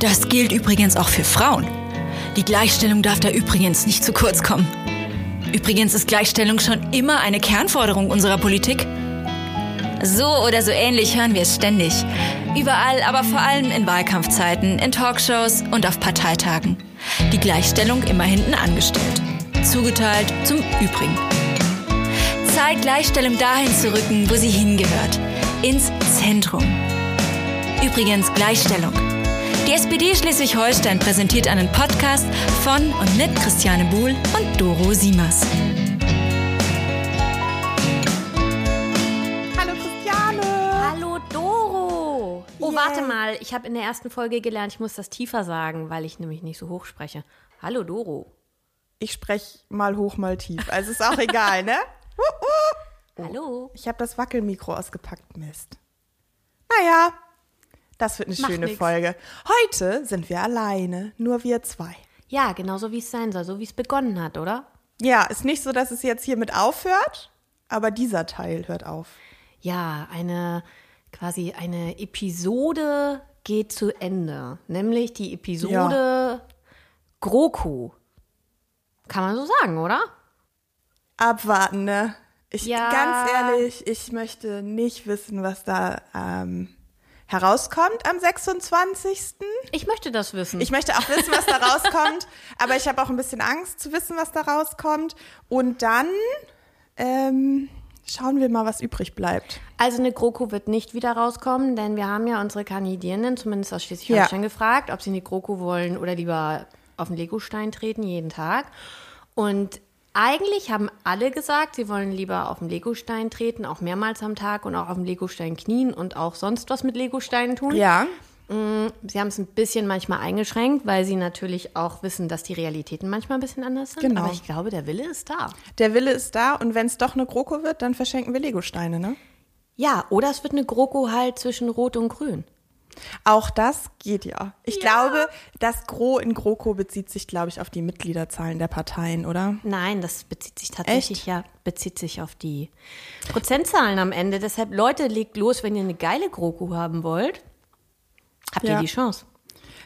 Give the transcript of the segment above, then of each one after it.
Das gilt übrigens auch für Frauen. Die Gleichstellung darf da übrigens nicht zu kurz kommen. Übrigens ist Gleichstellung schon immer eine Kernforderung unserer Politik. So oder so ähnlich hören wir es ständig. Überall, aber vor allem in Wahlkampfzeiten, in Talkshows und auf Parteitagen. Die Gleichstellung immer hinten angestellt. Zugeteilt zum Übrigen. Zeit, Gleichstellung dahin zu rücken, wo sie hingehört. Ins Zentrum. Übrigens Gleichstellung. Die SPD Schleswig-Holstein präsentiert einen Podcast von und mit Christiane Buhl und Doro Siemers. Hallo Christiane. Hallo Doro. Oh, Yeah. warte mal. Ich habe in der ersten Folge gelernt, ich muss das tiefer sagen, weil ich nämlich nicht so hoch spreche. Hallo Doro. Ich spreche mal hoch, mal tief. Also ist auch egal, ne? Uh, uh. Hallo. Ich habe das Wackelmikro ausgepackt. Mist. Naja, das wird eine Macht schöne nix. Folge. Heute sind wir alleine, nur wir zwei. Ja, genauso wie es sein soll, so wie es begonnen hat, oder? Ja, ist nicht so, dass es jetzt hiermit aufhört, aber dieser Teil hört auf. Ja, eine quasi eine Episode geht zu Ende. Nämlich die Episode GroKo. Kann man so sagen, oder? Abwarten, ne? Ich, Ja. Ganz ehrlich, ich möchte nicht wissen, was da ähm, herauskommt am 26. Ich möchte das wissen. Ich möchte auch wissen, was da rauskommt, aber ich habe auch ein bisschen Angst zu wissen, was da rauskommt. Und dann ähm, schauen wir mal, was übrig bleibt. Also eine GroKo wird nicht wieder rauskommen, denn wir haben ja unsere Kandidierenden, zumindest aus Schleswig-Holstein, Ja. gefragt, ob sie in die GroKo wollen oder lieber auf den Legostein treten, jeden Tag. Und eigentlich haben alle gesagt, sie wollen lieber auf dem Legostein treten, auch mehrmals am Tag und auch auf dem Legostein knien und auch sonst was mit Legosteinen tun. Ja, Sie haben es ein bisschen manchmal eingeschränkt, weil sie natürlich auch wissen, dass die Realitäten manchmal ein bisschen anders sind. Genau. Aber ich glaube, der Wille ist da. der Wille ist da und wenn es doch eine GroKo wird, dann verschenken wir Legosteine, ne? Ja, oder es wird eine GroKo halt zwischen Rot und Grün. Auch das geht ja. Ich glaube, das Gro in GroKo bezieht sich, glaube ich, auf die Mitgliederzahlen der Parteien, oder? Nein, das bezieht sich tatsächlich Echt? ja, bezieht sich auf die Prozentzahlen am Ende. Deshalb, Leute, legt los, wenn ihr eine geile GroKo haben wollt. Habt Ja. ihr die Chance?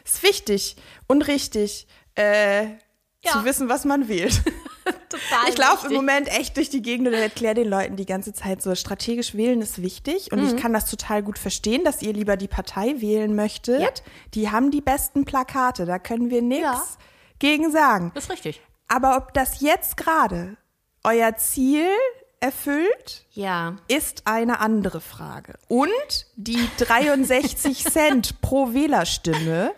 Ist wichtig und richtig, äh, Ja. zu wissen, was man wählt. Total. Ich laufe im Moment echt durch die Gegend und erkläre den Leuten die ganze Zeit so, strategisch wählen ist wichtig und Mhm. ich kann das total gut verstehen, dass ihr lieber die Partei wählen möchtet. Ja. Die haben die besten Plakate, da können wir nichts Ja. gegen sagen. Das ist richtig. Aber ob das jetzt gerade euer Ziel erfüllt, Ja. ist eine andere Frage. Und die 63 Cent pro Wählerstimme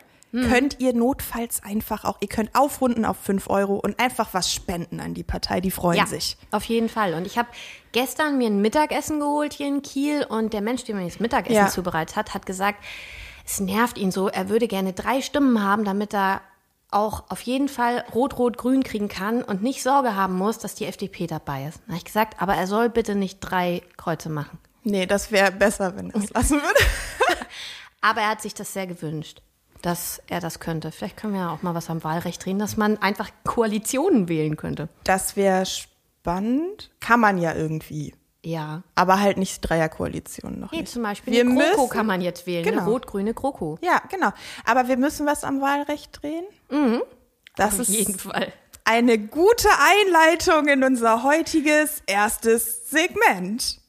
Hm. könnt ihr notfalls einfach auch, ihr könnt aufrunden auf 5 Euro und einfach was spenden an die Partei, die freuen Ja, sich. auf jeden Fall. Und ich habe gestern mir ein Mittagessen geholt hier in Kiel und der Mensch, der mir das Mittagessen Ja. zubereitet hat, hat gesagt, es nervt ihn so, er würde gerne drei Stimmen haben, damit er auch auf jeden Fall Rot-Rot-Grün kriegen kann und nicht Sorge haben muss, dass die FDP dabei ist. Da habe ich gesagt, aber er soll bitte nicht drei Kreuze machen. Nee, das wäre besser, wenn er es lassen würde. Aber er hat sich das sehr gewünscht, dass er das könnte. Vielleicht können wir ja auch mal was am Wahlrecht drehen, dass man einfach Koalitionen wählen könnte. Das wäre spannend. Kann man ja irgendwie. Ja. Aber halt nicht Dreierkoalitionen noch Nee, nicht. zum Beispiel Wir eine GroKo müssen- kann man jetzt wählen. Genau. Eine rot-grüne GroKo. Ja, genau. Aber wir müssen was am Wahlrecht drehen. Mhm. Das Auf ist jeden Fall. eine gute Einleitung in unser heutiges erstes Segment.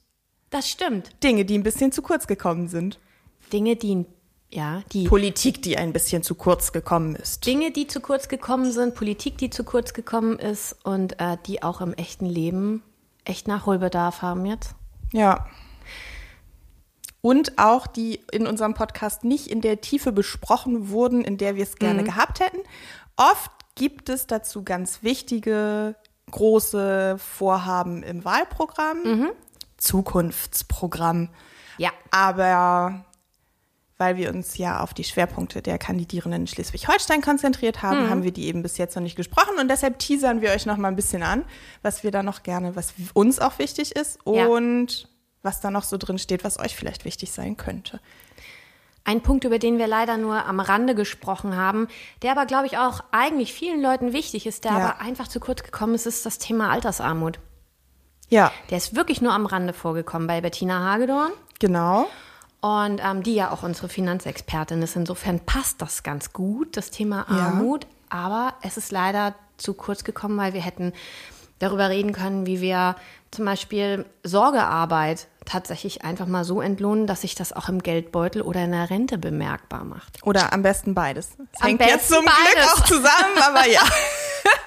Das stimmt. Dinge, die ein bisschen zu kurz gekommen sind. Dinge, die, ja, die Politik, die ein bisschen zu kurz gekommen ist. Dinge, die zu kurz gekommen sind, Politik, die zu kurz gekommen ist und äh, die auch im echten Leben echt Nachholbedarf haben jetzt. Ja. Und auch die in unserem Podcast nicht in der Tiefe besprochen wurden, in der wir es gerne gehabt hätten. Oft gibt es dazu ganz wichtige, große Vorhaben im Wahlprogramm, Zukunftsprogramm. Ja. Aber weil wir uns ja auf die Schwerpunkte der Kandidierenden in Schleswig-Holstein konzentriert haben, haben wir die eben bis jetzt noch nicht gesprochen und deshalb teasern wir euch noch mal ein bisschen an, was wir da noch gerne, was uns auch wichtig ist Ja. und was da noch so drin steht, was euch vielleicht wichtig sein könnte. Ein Punkt, über den wir leider nur am Rande gesprochen haben, der aber, glaube ich, auch eigentlich vielen Leuten wichtig ist, der Ja. aber einfach zu kurz gekommen ist, ist das Thema Altersarmut. Ja, Der ist wirklich nur am Rande vorgekommen bei Bettina Hagedorn. genau. Und ähm, die ja auch unsere Finanzexpertin ist. Insofern passt das ganz gut, das Thema Ja. Armut. Aber es ist leider zu kurz gekommen, weil wir hätten darüber reden können, wie wir zum Beispiel Sorgearbeit tatsächlich einfach mal so entlohnen, dass sich das auch im Geldbeutel oder in der Rente bemerkbar macht. Oder am besten beides. Es Am hängt jetzt zum Glück beides. auch zusammen, aber ja.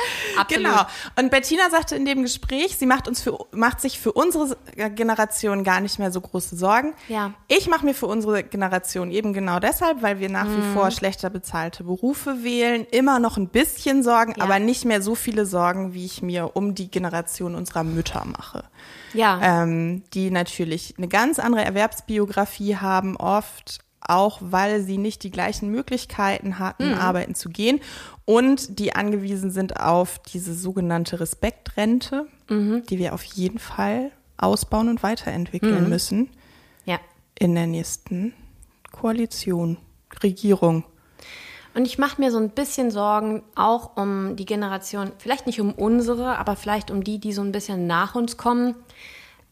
Absolut. Genau. Und Bettina sagte in dem Gespräch, sie macht uns für, macht sich für unsere Generation gar nicht mehr so große Sorgen. Ja. Ich mache mir für unsere Generation eben genau deshalb, weil wir nach Mhm. wie vor schlechter bezahlte Berufe wählen, immer noch ein bisschen Sorgen, Ja. aber nicht mehr so viele Sorgen, wie ich mir um die Generation unserer Mütter mache. Ja. Ähm, die natürlich eine ganz andere Erwerbsbiografie haben, oft auch, weil sie nicht die gleichen Möglichkeiten hatten, arbeiten zu gehen. Und die angewiesen sind auf diese sogenannte Respektrente, die wir auf jeden Fall ausbauen und weiterentwickeln müssen. Ja. in der nächsten Koalition, Regierung. Und ich mache mir so ein bisschen Sorgen auch um die Generation, vielleicht nicht um unsere, aber vielleicht um die, die so ein bisschen nach uns kommen,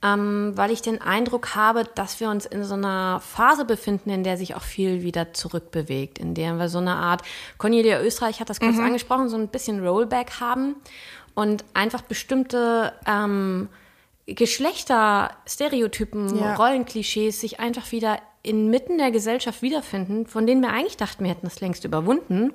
ähm, weil ich den Eindruck habe, dass wir uns in so einer Phase befinden, in der sich auch viel wieder zurückbewegt, in der wir so eine Art, Cornelia Österreich hat das kurz angesprochen, so ein bisschen Rollback haben und einfach bestimmte ähm, Geschlechterstereotypen, Ja. Rollenklischees sich einfach wieder inmitten der Gesellschaft wiederfinden, von denen wir eigentlich dachten, wir hätten das längst überwunden.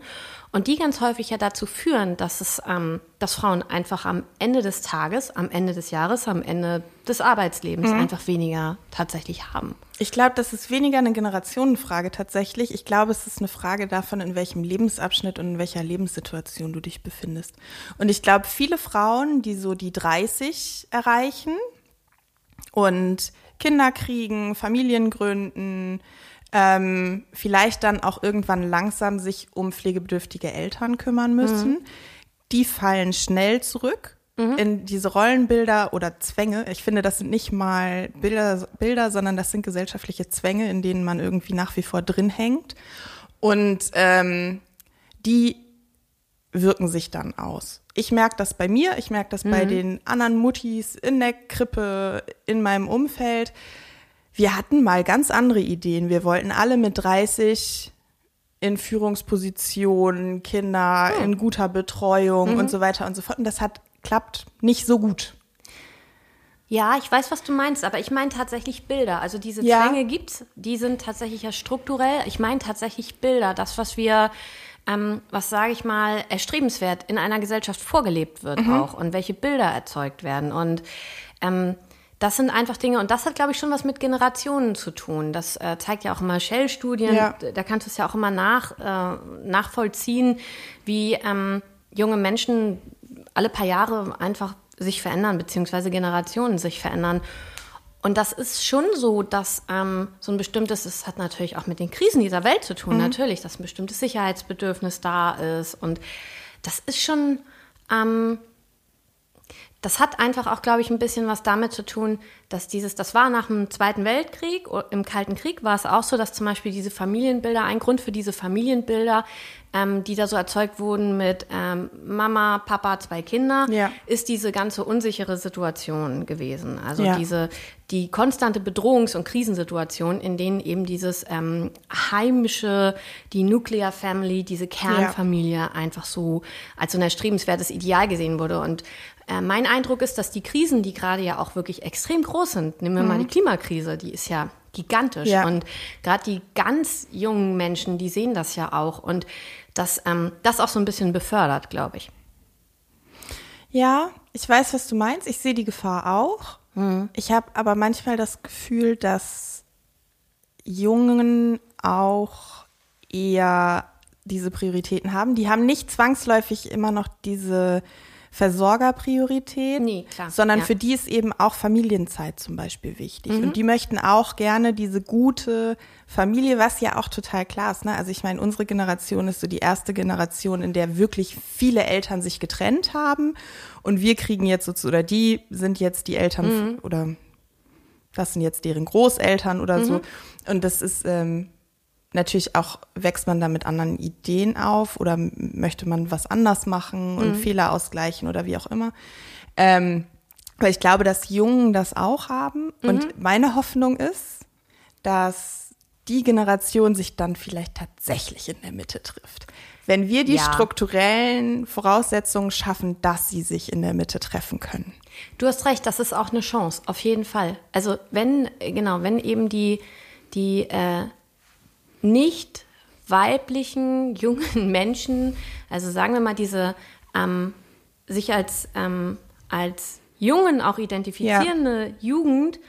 Und die ganz häufig ja dazu führen, dass es, ähm, dass Frauen einfach am Ende des Tages, am Ende des Jahres, am Ende des Arbeitslebens einfach weniger tatsächlich haben. Ich glaube, das ist weniger eine Generationenfrage tatsächlich. Ich glaube, es ist eine Frage davon, in welchem Lebensabschnitt und in welcher Lebenssituation du dich befindest. Und ich glaube, viele Frauen, die so die 30 erreichen und Kinder kriegen, Familien gründen, ähm, vielleicht dann auch irgendwann langsam sich um pflegebedürftige Eltern kümmern müssen, die fallen schnell zurück in diese Rollenbilder oder Zwänge. Ich finde, das sind nicht mal Bilder, Bilder, sondern das sind gesellschaftliche Zwänge, in denen man irgendwie nach wie vor drin hängt. Und ähm, die wirken sich dann aus. Ich merke das bei mir, ich merke das bei den anderen Muttis in der Krippe, in meinem Umfeld. Wir hatten mal ganz andere Ideen. Wir wollten alle mit 30 in Führungspositionen, Kinder in guter Betreuung und so weiter und so fort. Und das hat klappt nicht so gut. Ja, ich weiß, was du meinst, aber ich meine tatsächlich Bilder. Also diese Ja. Zwänge gibt's, die sind tatsächlich ja strukturell. Ich meine tatsächlich Bilder, das, was wir, ähm, was sage ich mal, erstrebenswert in einer Gesellschaft vorgelebt wird auch und welche Bilder erzeugt werden. Und ähm, das sind einfach Dinge, und das hat, glaube ich, schon was mit Generationen zu tun. Das äh, zeigt ja auch immer Shell-Studien, Ja. da kannst du es ja auch immer nach, äh, nachvollziehen, wie ähm, junge Menschen alle paar Jahre einfach sich verändern, beziehungsweise Generationen sich verändern. Und das ist schon so, dass ähm, so ein bestimmtes, es hat natürlich auch mit den Krisen dieser Welt zu tun, natürlich, dass ein bestimmtes Sicherheitsbedürfnis da ist. Und das ist schon, ähm, das hat einfach auch, glaube ich, ein bisschen was damit zu tun, dass dieses, das war nach dem Zweiten Weltkrieg, im Kalten Krieg war es auch so, dass zum Beispiel diese Familienbilder, ein Grund für diese Familienbilder, ähm, die da so erzeugt wurden mit ähm, Mama, Papa, zwei Kinder, Ja. ist diese ganze unsichere Situation gewesen. Also Ja. diese, die konstante Bedrohungs- und Krisensituation, in denen eben dieses ähm, heimische, die Nuclear Family, diese Kernfamilie einfach so als so ein erstrebenswertes Ideal gesehen wurde. Und äh, mein Eindruck ist, dass die Krisen, die gerade ja auch wirklich extrem groß sind, nehmen wir mal die Klimakrise, die ist ja gigantisch. Ja. Und gerade die ganz jungen Menschen, die sehen das ja auch. Und das, ähm, das auch so ein bisschen befördert, glaube ich. Ja, ich weiß, was du meinst. Ich sehe die Gefahr auch. Ich habe aber manchmal das Gefühl, dass Jungen auch eher diese Prioritäten haben. Die haben nicht zwangsläufig immer noch diese Versorgerpriorität, Nee, klar, sondern ja. für die ist eben auch Familienzeit zum Beispiel wichtig. Mhm. Und die möchten auch gerne diese gute Familie, was ja auch total klar ist. Ne? Also ich meine, unsere Generation ist so die erste Generation, in der wirklich viele Eltern sich getrennt haben. Und wir kriegen jetzt so, oder die sind jetzt die Eltern Mhm. oder das sind jetzt deren Großeltern oder Mhm. so. Und das ist ähm, natürlich auch, wächst man da mit anderen Ideen auf oder möchte man was anders machen und Fehler ausgleichen oder wie auch immer. Ähm, aber ich glaube, dass Jungen das auch haben. Und meine Hoffnung ist, dass die Generation sich dann vielleicht tatsächlich in der Mitte trifft. Wenn wir die Ja. strukturellen Voraussetzungen schaffen, dass sie sich in der Mitte treffen können. Du hast recht, das ist auch eine Chance, auf jeden Fall. Also wenn, genau, wenn eben die, die äh, nicht weiblichen jungen Menschen, also sagen wir mal diese ähm, sich als, ähm, als Jungen auch identifizierende Jugend,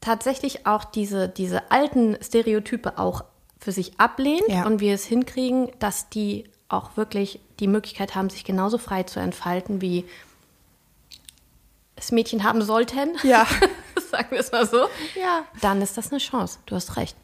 tatsächlich auch diese, diese alten Stereotype auch für sich ablehnt Ja. und wir es hinkriegen, dass die auch wirklich die Möglichkeit haben, sich genauso frei zu entfalten, wie es Mädchen haben sollten. Ja. Sagen wir es mal so. Ja. Dann ist das eine Chance. Du hast recht.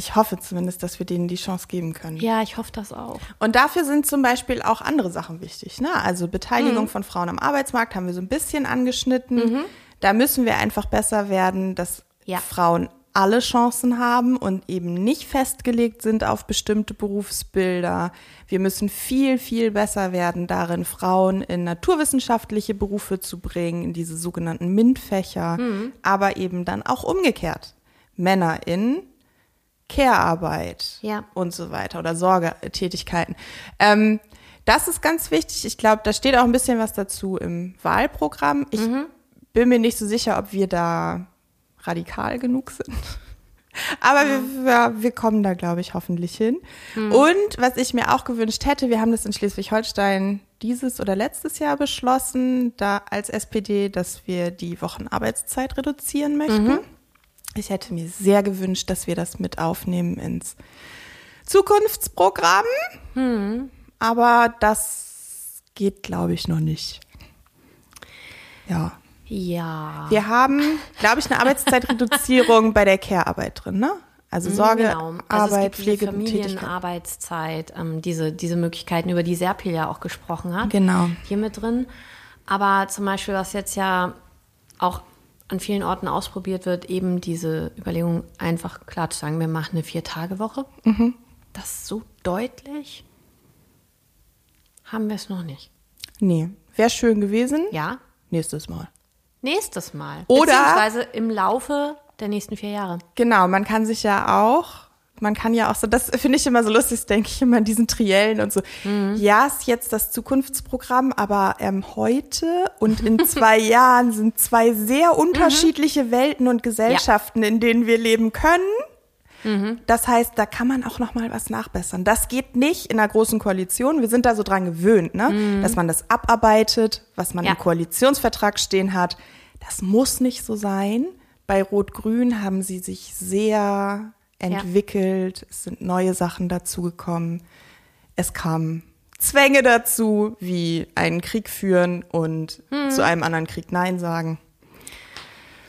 Ich hoffe zumindest, dass wir denen die Chance geben können. Ja, ich hoffe das auch. Und dafür sind zum Beispiel auch andere Sachen wichtig. Ne? Also Beteiligung von Frauen am Arbeitsmarkt haben wir so ein bisschen angeschnitten. Da müssen wir einfach besser werden, dass Ja. Frauen alle Chancen haben und eben nicht festgelegt sind auf bestimmte Berufsbilder. Wir müssen viel, viel besser werden darin, Frauen in naturwissenschaftliche Berufe zu bringen, in diese sogenannten MINT-Fächer, aber eben dann auch umgekehrt. Männer in Care-Arbeit Ja. und so weiter oder Sorgetätigkeiten. Ähm, das ist ganz wichtig. Ich glaube, da steht auch ein bisschen was dazu im Wahlprogramm. Ich bin mir nicht so sicher, ob wir da radikal genug sind. Aber wir, wir, wir kommen da, glaube ich, hoffentlich hin. Und was ich mir auch gewünscht hätte, wir haben das in Schleswig-Holstein dieses oder letztes Jahr beschlossen, da als SPD, dass wir die Wochenarbeitszeit reduzieren möchten. Ich hätte mir sehr gewünscht, dass wir das mit aufnehmen ins Zukunftsprogramm. Aber das geht, glaube ich, noch nicht. Ja. Ja. Wir haben, glaube ich, eine Arbeitszeitreduzierung bei der Care-Arbeit drin, ne? Also Sorge, genau. Also es Arbeit, gibt diese Pflege. Familienarbeitszeit, ähm, diese, diese Möglichkeiten, über die Serpil ja auch gesprochen hat. Genau. Hier mit drin. Aber zum Beispiel, was jetzt ja auch an vielen Orten ausprobiert wird, eben diese Überlegung, einfach klar zu sagen, wir machen eine Vier-Tage-Woche. Mhm. Das so deutlich haben wir es noch nicht. Nee, wäre schön gewesen. Ja, Nächstes Mal. nächstes Mal. Oder- Beziehungsweise im Laufe der nächsten vier Jahre. Genau, man kann sich ja auch, man kann ja auch so, das finde ich immer so lustig, denke ich immer an diesen Triellen und so. Mhm. Ja, ist jetzt das Zukunftsprogramm, aber ähm, heute und in zwei Jahren sind zwei sehr unterschiedliche Welten und Gesellschaften, in denen wir leben können. Das heißt, da kann man auch noch mal was nachbessern. Das geht nicht in einer großen Koalition. Wir sind da so dran gewöhnt, ne? dass man das abarbeitet, was man Ja. im Koalitionsvertrag stehen hat. Das muss nicht so sein. Bei Rot-Grün haben sie sich sehr entwickelt. Es sind neue Sachen dazugekommen. Es kamen Zwänge dazu, wie einen Krieg führen und zu einem anderen Krieg Nein sagen.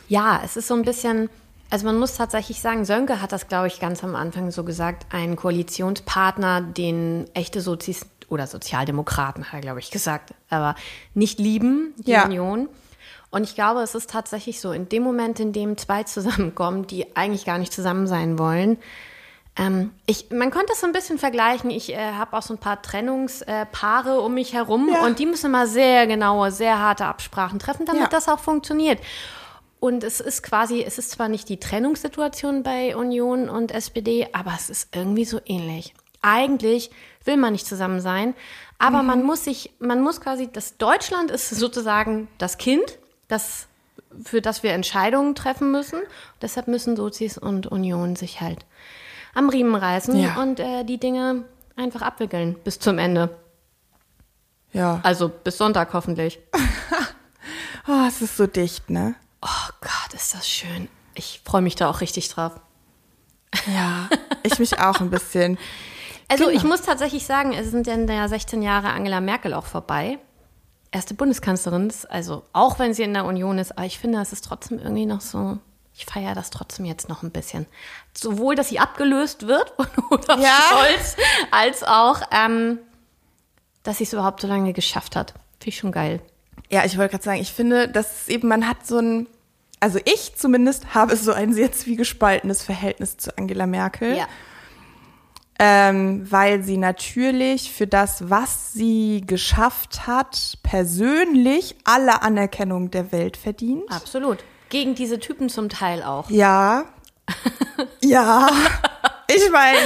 Ja, es ist so ein bisschen, also man muss tatsächlich sagen, Sönke hat das, glaube ich, ganz am Anfang so gesagt, ein Koalitionspartner, den echte Sozis oder Sozialdemokraten, hat er, glaube ich, gesagt, aber nicht lieben, die Ja. Union. Und ich glaube, es ist tatsächlich so, in dem Moment, in dem zwei zusammenkommen, die eigentlich gar nicht zusammen sein wollen, ähm, ich, man könnte es so ein bisschen vergleichen. Ich äh, habe auch so ein paar Trennungspaare äh, um mich herum Ja. und die müssen mal sehr genaue, sehr harte Absprachen treffen, damit Ja. das auch funktioniert. Und es ist quasi, es ist zwar nicht die Trennungssituation bei Union und SPD, aber es ist irgendwie so ähnlich. Eigentlich will man nicht zusammen sein, aber man muss sich, man muss quasi, das Deutschland ist sozusagen das Kind, das, für das wir Entscheidungen treffen müssen. Deshalb müssen Sozis und Union sich halt am Riemen reißen Ja. und äh, die Dinge einfach abwickeln bis zum Ende. Ja. Also bis Sonntag hoffentlich. Oh, es ist so dicht, ne? Oh Gott, ist das schön. Ich freue mich da auch richtig drauf. Ja. Ich mich auch ein bisschen. Also Genau. ich muss tatsächlich sagen, es sind ja 16 Jahre Angela Merkel auch vorbei. Erste Bundeskanzlerin, ist, also auch wenn sie in der Union ist, aber ich finde, es ist trotzdem irgendwie noch so, ich feiere das trotzdem jetzt noch ein bisschen. Sowohl, dass sie abgelöst wird von Olaf Ja. Scholz, als auch, ähm, dass sie es überhaupt so lange geschafft hat. Finde ich schon geil. Ja, ich wollte gerade sagen, ich finde, dass eben man hat so ein, also ich zumindest habe so ein sehr zwiegespaltenes Verhältnis zu Angela Merkel. Ähm, weil sie natürlich für das, was sie geschafft hat, persönlich alle Anerkennung der Welt verdient. absolut. Gegen diese Typen zum Teil auch. Ja. Ja, ich meine,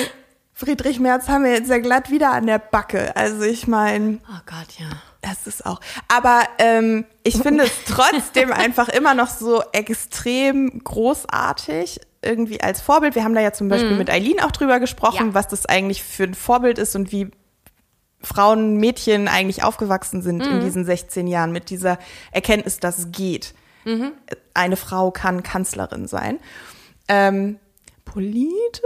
Friedrich Merz haben wir jetzt ja glatt wieder an der Backe. Also ich meine. Oh Gott, ja. Das ist auch. Aber ähm, ich finde es trotzdem einfach immer noch so extrem großartig, irgendwie als Vorbild. Wir haben da ja zum Beispiel mhm. mit Eileen auch drüber gesprochen, ja. was das eigentlich für ein Vorbild ist und wie Frauen, Mädchen eigentlich aufgewachsen sind mhm. in diesen 16 Jahren mit dieser Erkenntnis, dass es geht. Mhm. Eine Frau kann Kanzlerin sein. Ähm, politisch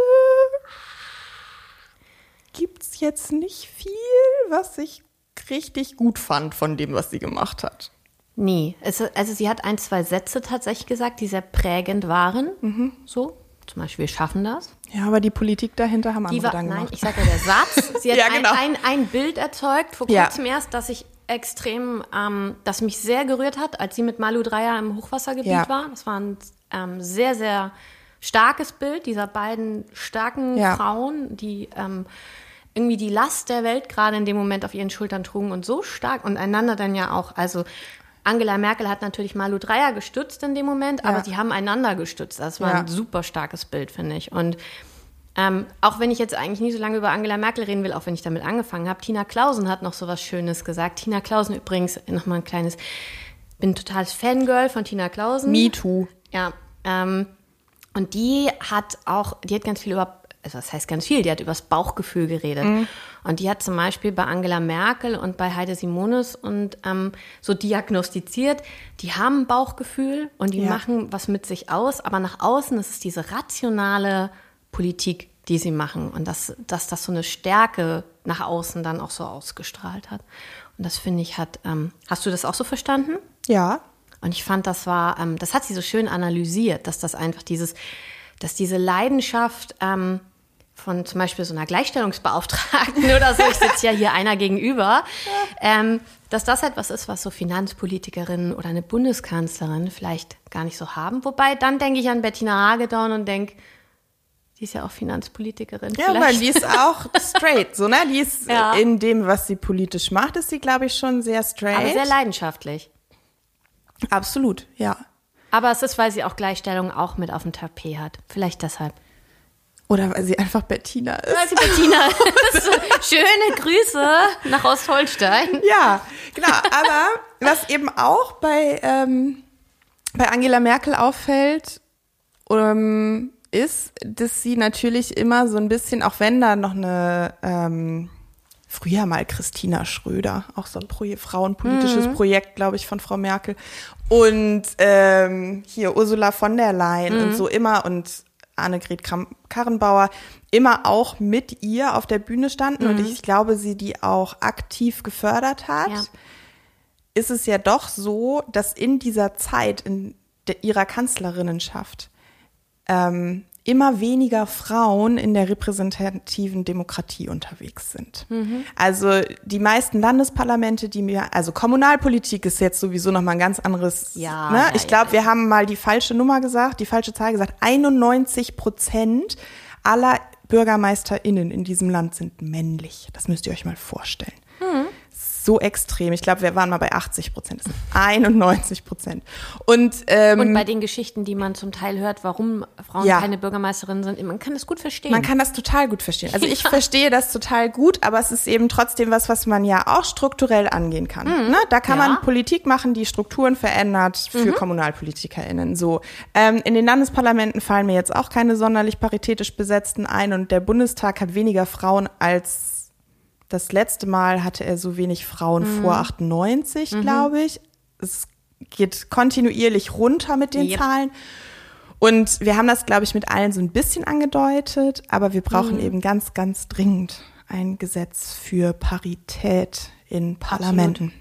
gibt's jetzt nicht viel, was ich richtig gut fand von dem, was sie gemacht hat. Nee, es, also sie hat ein, zwei Sätze tatsächlich gesagt, die sehr prägend waren. Mhm. So, zum Beispiel, wir schaffen das. Ja, aber die Politik dahinter haben andere war, dann gemacht. Nein, ich sage ja der Satz. Sie hat ja, genau. ein, ein, ein, Bild erzeugt, vor kurzem ja. erst, dass ich extrem, ähm, das mich sehr gerührt hat, als sie mit Malu Dreyer im Hochwassergebiet ja. war. Das war ein ähm, sehr, sehr starkes Bild dieser beiden starken Frauen, die ähm, irgendwie die Last der Welt gerade in dem Moment auf ihren Schultern trugen und so stark und einander dann ja auch, also Angela Merkel hat natürlich Malu Dreyer gestützt in dem Moment, aber ja. sie haben einander gestützt. Das war ja. ein super starkes Bild, finde ich. Und ähm, auch wenn ich jetzt eigentlich nie so lange über Angela Merkel reden will, auch wenn ich damit angefangen habe, Tina Klausen hat noch so was Schönes gesagt. Tina Klausen übrigens, nochmal ein kleines, bin totales Fangirl von Tina Klausen. Me too. Ja. Ähm, und die hat auch, die hat ganz viel über also das heißt ganz viel, die hat übers Bauchgefühl geredet. Mhm. Und die hat zum Beispiel bei Angela Merkel und bei Heide Simonis und ähm, so diagnostiziert, die haben ein Bauchgefühl und die ja. machen was mit sich aus, aber nach außen ist es diese rationale Politik, die sie machen und dass, dass das so eine Stärke nach außen dann auch so ausgestrahlt hat. Und das finde ich hat, ähm, hast du das auch so verstanden? Ja. Und ich fand, das war, ähm, das hat sie so schön analysiert, dass das einfach dieses, dass diese Leidenschaft ähm, von zum Beispiel so einer Gleichstellungsbeauftragten oder so, ich sitze ja hier einer gegenüber, ähm, dass das etwas ist, was so Finanzpolitikerinnen oder eine Bundeskanzlerin vielleicht gar nicht so haben. Wobei, dann denke ich an Bettina Hagedorn und denke, die ist ja auch Finanzpolitikerin. Ja, weil die ist auch straight, so, ne? Die ist ja. in dem, was sie politisch macht, ist sie, glaube ich, schon sehr straight. Aber sehr leidenschaftlich. Absolut, ja. Aber es ist, weil sie auch Gleichstellung auch mit auf dem Tapet hat. Vielleicht deshalb. Oder weil sie einfach Bettina ist. Weil sie Bettina ist. Schöne Grüße nach Ostholstein. Ja, genau. Aber was eben auch bei, ähm, bei Angela Merkel auffällt, ähm, ist, dass sie natürlich immer so ein bisschen, auch wenn da noch eine, ähm, früher mal Christina Schröder, auch so ein Pro frauenpolitisches mhm. Projekt, glaube ich, von Frau Merkel. Und ähm, hier Ursula von der Leyen mhm. und so immer und Annegret Karrenbauer immer auch mit ihr auf der Bühne standen mhm. und ich glaube, sie die auch aktiv gefördert hat, ja. ist es ja doch so, dass in dieser Zeit, in ihrer Kanzlerinnenschaft, ähm, immer weniger Frauen in der repräsentativen Demokratie unterwegs sind. Mhm. Also die meisten Landesparlamente, die mir, also Kommunalpolitik ist jetzt sowieso noch mal ein ganz anderes. Ja, ne? ich glaube, wir haben mal die falsche Nummer gesagt, die falsche Zahl gesagt. 91 Prozent aller BürgermeisterInnen in diesem Land sind männlich. Das müsst ihr euch mal vorstellen. So extrem. Ich glaube, wir waren mal bei 80 Prozent. Das sind 91 Prozent. Und, ähm, und bei den Geschichten, die man zum Teil hört, warum Frauen ja. keine Bürgermeisterinnen sind, man kann das gut verstehen. Man kann das total gut verstehen. Also ich verstehe das total gut, aber es ist eben trotzdem was, was man ja auch strukturell angehen kann. Mhm. Ne? Da kann ja. man Politik machen, die Strukturen verändert für mhm. KommunalpolitikerInnen. So. Ähm, in den Landesparlamenten fallen mir jetzt auch keine sonderlich paritätisch besetzten ein und der Bundestag hat weniger Frauen als das letzte Mal hatte er so wenig Frauen mhm. vor 98, mhm. glaube ich. Es geht kontinuierlich runter mit den yep. Zahlen. Und wir haben das, glaube ich, mit allen so ein bisschen angedeutet, aber wir brauchen mhm. eben ganz, ganz dringend ein Gesetz für Parität in Parlamenten.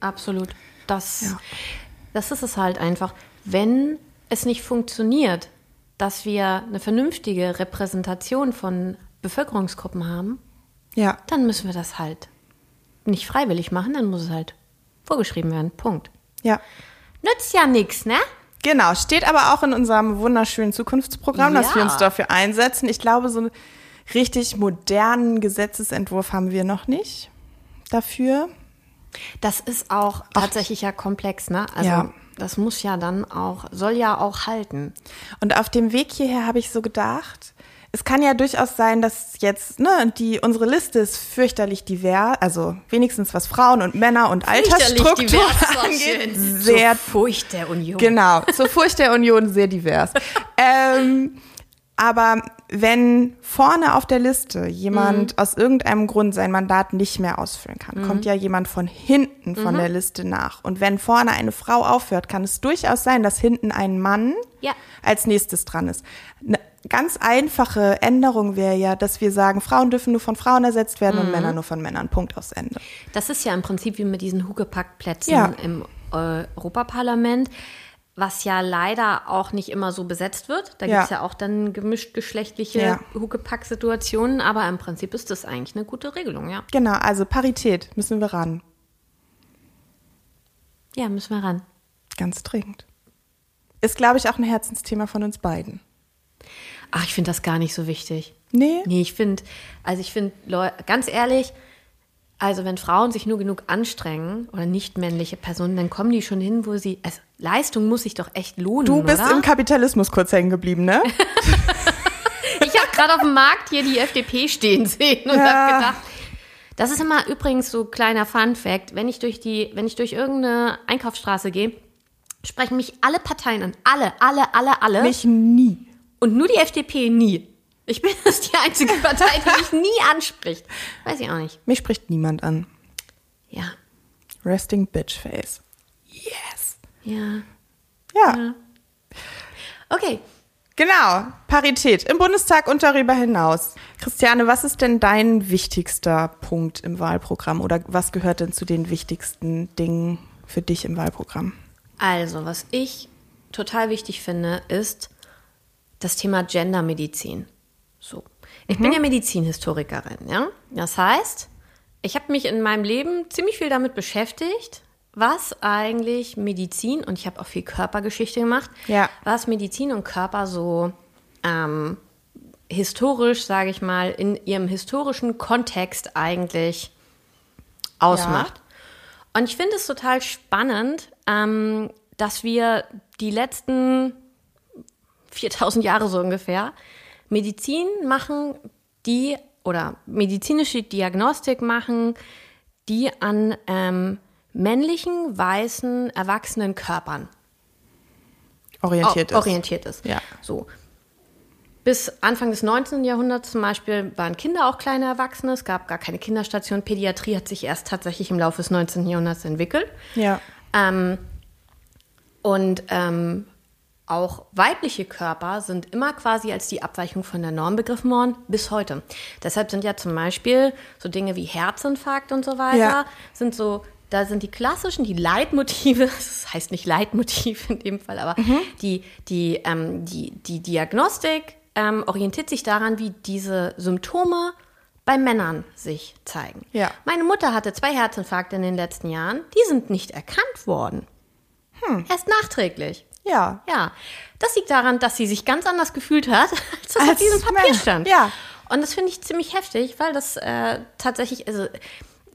Absolut. Absolut. Das, ja. das ist es halt einfach. Wenn es nicht funktioniert, dass wir eine vernünftige Repräsentation von Bevölkerungsgruppen haben, ja. Dann müssen wir das halt nicht freiwillig machen, dann muss es halt vorgeschrieben werden. Punkt. Ja. Nützt ja nichts, ne? Genau, steht aber auch in unserem wunderschönen Zukunftsprogramm, ja. dass wir uns dafür einsetzen. Ich glaube, so einen richtig modernen Gesetzesentwurf haben wir noch nicht dafür. Das ist auch tatsächlich ja komplex, ne? Also ja. Das muss ja dann auch, soll ja auch halten. Und auf dem Weg hierher habe ich so gedacht, es kann ja durchaus sein, dass jetzt, ne, die, unsere Liste ist fürchterlich divers, also wenigstens was Frauen und Männer und Altersstruktur angeht. Sehr zur Furcht der Union. Genau, zur Furcht der Union sehr divers. ähm, aber wenn vorne auf der Liste jemand mhm. aus irgendeinem Grund sein Mandat nicht mehr ausfüllen kann, mhm. kommt ja jemand von hinten von mhm. der Liste nach. Und wenn vorne eine Frau aufhört, kann es durchaus sein, dass hinten ein Mann ja. als nächstes dran ist. Ganz einfache Änderung wäre ja, dass wir sagen, Frauen dürfen nur von Frauen ersetzt werden und mhm. Männer nur von Männern. Punkt aufs Ende. Das ist ja im Prinzip wie mit diesen Hugepackplätzen ja. im äh, Europaparlament was ja leider auch nicht immer so besetzt wird. Da ja. gibt es ja auch dann gemischt geschlechtliche ja. Hugepack-Situationen, aber im Prinzip ist das eigentlich eine gute Regelung, ja. Genau, also Parität müssen wir ran. Ja, müssen wir ran. Ganz dringend. Ist, glaube ich, auch ein Herzensthema von uns beiden. Ach, ich finde das gar nicht so wichtig. Nee? Nee, ich finde, also ich finde, ganz ehrlich, also wenn Frauen sich nur genug anstrengen oder nicht männliche Personen, dann kommen die schon hin, wo sie, also Leistung muss sich doch echt lohnen. Du bist oder? im Kapitalismus kurz hängen geblieben, ne? ich habe gerade auf dem Markt hier die FDP stehen sehen und ja. habe gedacht, das ist immer übrigens so kleiner Fun Fact, wenn ich durch die, wenn ich durch irgendeine Einkaufsstraße gehe, sprechen mich alle Parteien an, alle, alle, alle, alle. Mich nie. Und nur die FDP nie. Ich bin das die einzige Partei, die mich nie anspricht. Weiß ich auch nicht. Mich spricht niemand an. Ja. Resting Bitch Face. Yes. Ja. Ja. ja. Okay. Genau, Parität im Bundestag und darüber hinaus. Christiane, was ist denn dein wichtigster Punkt im Wahlprogramm oder was gehört denn zu den wichtigsten Dingen für dich im Wahlprogramm? Also, was ich total wichtig finde, ist das Thema Gendermedizin. So. Ich mhm. bin ja Medizinhistorikerin, ja. Das heißt, ich habe mich in meinem Leben ziemlich viel damit beschäftigt, was eigentlich Medizin, und ich habe auch viel Körpergeschichte gemacht, ja. was Medizin und Körper so ähm, historisch, sage ich mal, in ihrem historischen Kontext eigentlich ausmacht. Ja. Und ich finde es total spannend, ähm, dass wir die letzten 4000 Jahre so ungefähr, Medizin machen, die oder medizinische Diagnostik machen, die an ähm, männlichen, weißen, erwachsenen Körpern orientiert ist. Orientiert ist. Ja. So. Bis Anfang des 19. Jahrhunderts zum Beispiel waren Kinder auch kleine Erwachsene. Es gab gar keine Kinderstation. Pädiatrie hat sich erst tatsächlich im Laufe des 19. Jahrhunderts entwickelt. Ja. Ähm, und ähm, auch weibliche Körper sind immer quasi als die Abweichung von der Norm begriffen worden, bis heute. Deshalb sind ja zum Beispiel so Dinge wie Herzinfarkt und so weiter, ja. sind so, da sind die klassischen, die Leitmotive, das heißt nicht Leitmotiv in dem Fall, aber mhm. die, die, ähm, die, die Diagnostik ähm, orientiert sich daran, wie diese Symptome bei Männern sich zeigen. Ja. Meine Mutter hatte zwei Herzinfarkte in den letzten Jahren, die sind nicht erkannt worden. Hm. Erst nachträglich. Ja. Ja. Das liegt daran, dass sie sich ganz anders gefühlt hat, als das als auf diesem Papier stand. Ja. Und das finde ich ziemlich heftig, weil das äh, tatsächlich, also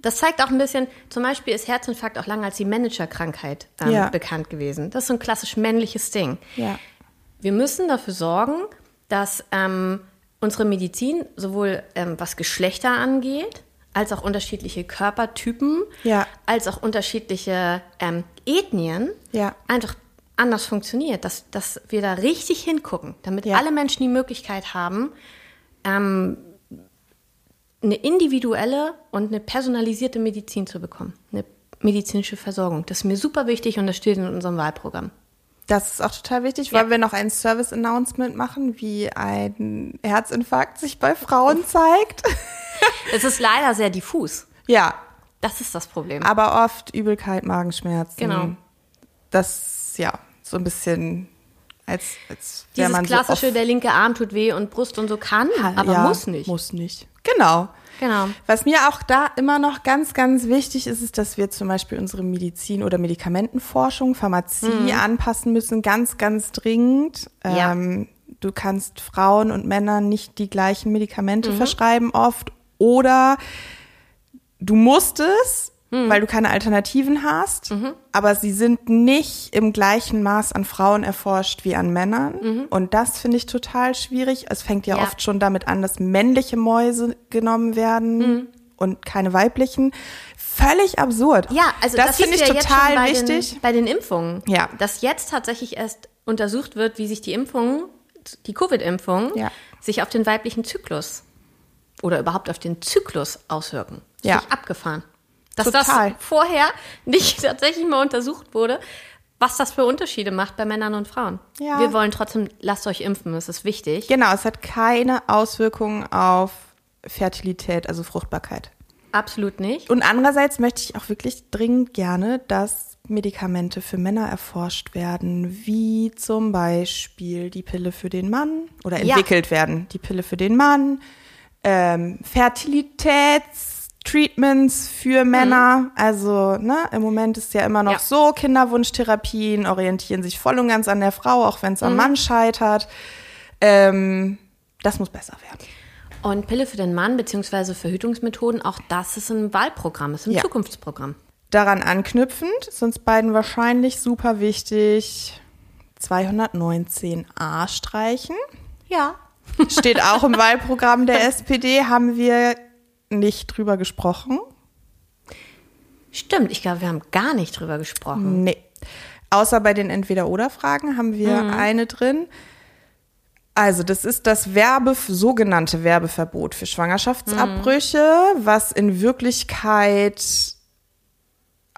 das zeigt auch ein bisschen, zum Beispiel ist Herzinfarkt auch lange als die Managerkrankheit ähm, ja. bekannt gewesen. Das ist so ein klassisch männliches Ding. Ja. Wir müssen dafür sorgen, dass ähm, unsere Medizin sowohl ähm, was Geschlechter angeht, als auch unterschiedliche Körpertypen, ja. als auch unterschiedliche ähm, Ethnien ja. einfach anders funktioniert, dass, dass wir da richtig hingucken, damit ja. alle Menschen die Möglichkeit haben, ähm, eine individuelle und eine personalisierte Medizin zu bekommen, eine medizinische Versorgung. Das ist mir super wichtig und das steht in unserem Wahlprogramm. Das ist auch total wichtig, weil ja. wir noch ein Service-Announcement machen, wie ein Herzinfarkt sich bei Frauen zeigt. Es ist leider sehr diffus. Ja. Das ist das Problem. Aber oft Übelkeit, Magenschmerzen. Genau. Das, ja so ein bisschen als, als Dieses man klassische, so der linke Arm tut weh und Brust und so kann, aber ja, muss nicht. Muss nicht. Genau. Genau. Was mir auch da immer noch ganz, ganz wichtig ist, ist, dass wir zum Beispiel unsere Medizin- oder Medikamentenforschung, Pharmazie mhm. anpassen müssen, ganz, ganz dringend. Ja. Ähm, du kannst Frauen und Männern nicht die gleichen Medikamente mhm. verschreiben oft oder du musst es weil du keine Alternativen hast, aber sie sind nicht im gleichen Maß an Frauen erforscht wie an Männern. Und das finde ich total schwierig. Es fängt ja, Ja. oft schon damit an, dass männliche Mäuse genommen werden und keine weiblichen. Völlig absurd. Ja, also das, das, finde ich ja total bei wichtig. Den, bei den Impfungen. Ja. Dass jetzt tatsächlich erst untersucht wird, wie sich die Impfungen, die Covid-Impfungen, Ja. sich auf den weiblichen Zyklus oder überhaupt auf den Zyklus auswirken. Das Ja. abgefahren. Dass Total. das vorher nicht tatsächlich mal untersucht wurde, was das für Unterschiede macht bei Männern und Frauen. Ja. Wir wollen trotzdem, lasst euch impfen, das ist wichtig. Genau, es hat keine Auswirkungen auf Fertilität, also Fruchtbarkeit. Absolut nicht. Und andererseits möchte ich auch wirklich dringend gerne, dass Medikamente für Männer erforscht werden, wie zum Beispiel die Pille für den Mann oder Ja. entwickelt werden. Die Pille für den Mann, ähm, Fertilitätstreatments für Männer. Also, ne, im Moment ist ja immer noch Ja. so, Kinderwunschtherapien orientieren sich voll und ganz an der Frau, auch wenn es am Mann scheitert. Ähm, das muss besser werden. Und Pille für den Mann beziehungsweise Verhütungsmethoden, auch das ist ein Wahlprogramm, ist ein Ja. Zukunftsprogramm. Daran anknüpfend ist uns beiden wahrscheinlich super wichtig 219a streichen. Ja. Steht auch im Wahlprogramm der SPD, haben wir nicht drüber gesprochen. Stimmt, ich glaube, wir haben gar nicht drüber gesprochen. Nee. Außer bei den Entweder-Oder-Fragen haben wir eine drin. Also, das ist das Werbe, sogenannte Werbeverbot für Schwangerschaftsabbrüche, was in Wirklichkeit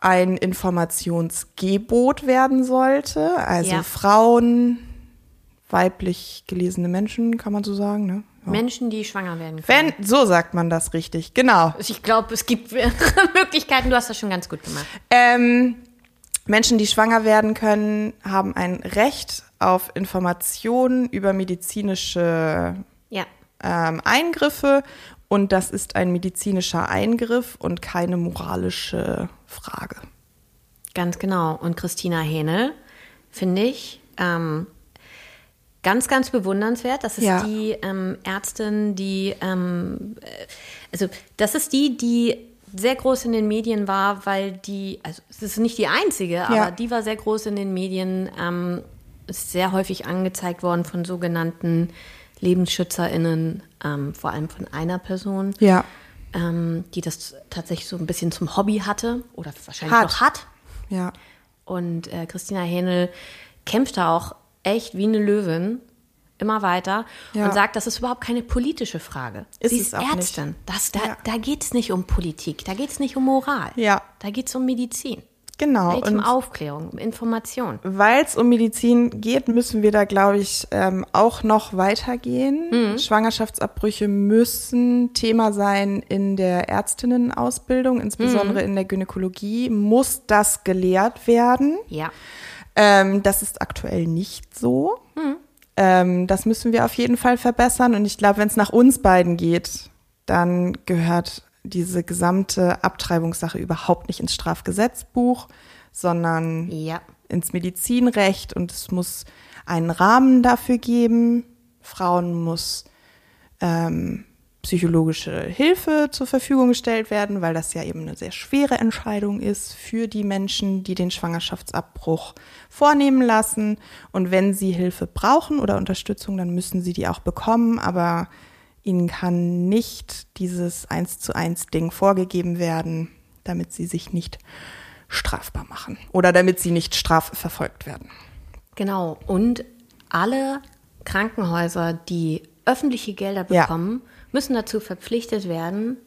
ein Informationsgebot werden sollte. Also Ja. Frauen, weiblich gelesene Menschen, kann man so sagen, ne? Ja. Menschen, die schwanger werden können. Wenn, so sagt man das richtig, genau. Ich glaube, es gibt mehrere Möglichkeiten. Du hast das schon ganz gut gemacht. Ähm, Menschen, die schwanger werden können, haben ein Recht auf Informationen über medizinische Ja. ähm, Eingriffe und das ist ein medizinischer Eingriff und keine moralische Frage. Ganz genau. Und Christina Hähnel, finde ich, ähm, ganz, ganz bewundernswert. Das ist Ja. die ähm, Ärztin, die, ähm, äh, also das ist die, die sehr groß in den Medien war, weil die, also es ist nicht die einzige, aber die war sehr groß in den Medien, ähm, ist sehr häufig angezeigt worden von sogenannten LebensschützerInnen, ähm, vor allem von einer Person Ja. ähm, die das tatsächlich so ein bisschen zum Hobby hatte oder wahrscheinlich Hat. noch hat. Ja. Und äh, Christina Hähnel kämpft da auch echt wie eine Löwin immer weiter Ja. und sagt, das ist überhaupt keine politische Frage. Ist Sie es ist auch nicht. Ärztin. Das, da Ja. da geht es nicht um Politik, da geht es nicht um Moral. Ja. Da geht es um Medizin. Genau. Da um Aufklärung, um Information. weil es um Medizin geht, müssen wir da, glaube ich, ähm, auch noch weitergehen. Schwangerschaftsabbrüche müssen Thema sein in der Ärztinnenausbildung, insbesondere in der Gynäkologie. Muss das gelehrt werden? Ja. Ähm, das ist aktuell nicht so. Ähm, das müssen wir auf jeden Fall verbessern. Und ich glaube, wenn es nach uns beiden geht, dann gehört diese gesamte Abtreibungssache überhaupt nicht ins Strafgesetzbuch, sondern Ja. ins Medizinrecht. Und es muss einen Rahmen dafür geben. Frauen muss ähm, psychologische Hilfe zur Verfügung gestellt werden, weil das ja eben eine sehr schwere Entscheidung ist für die Menschen, die den Schwangerschaftsabbruch vornehmen lassen. Und wenn sie Hilfe brauchen oder Unterstützung, dann müssen sie die auch bekommen. Aber ihnen kann nicht dieses eins zu eins Ding vorgegeben werden, damit sie sich nicht strafbar machen oder damit sie nicht strafverfolgt werden. Genau. Und alle Krankenhäuser, die öffentliche Gelder Ja. bekommen, müssen dazu verpflichtet werden,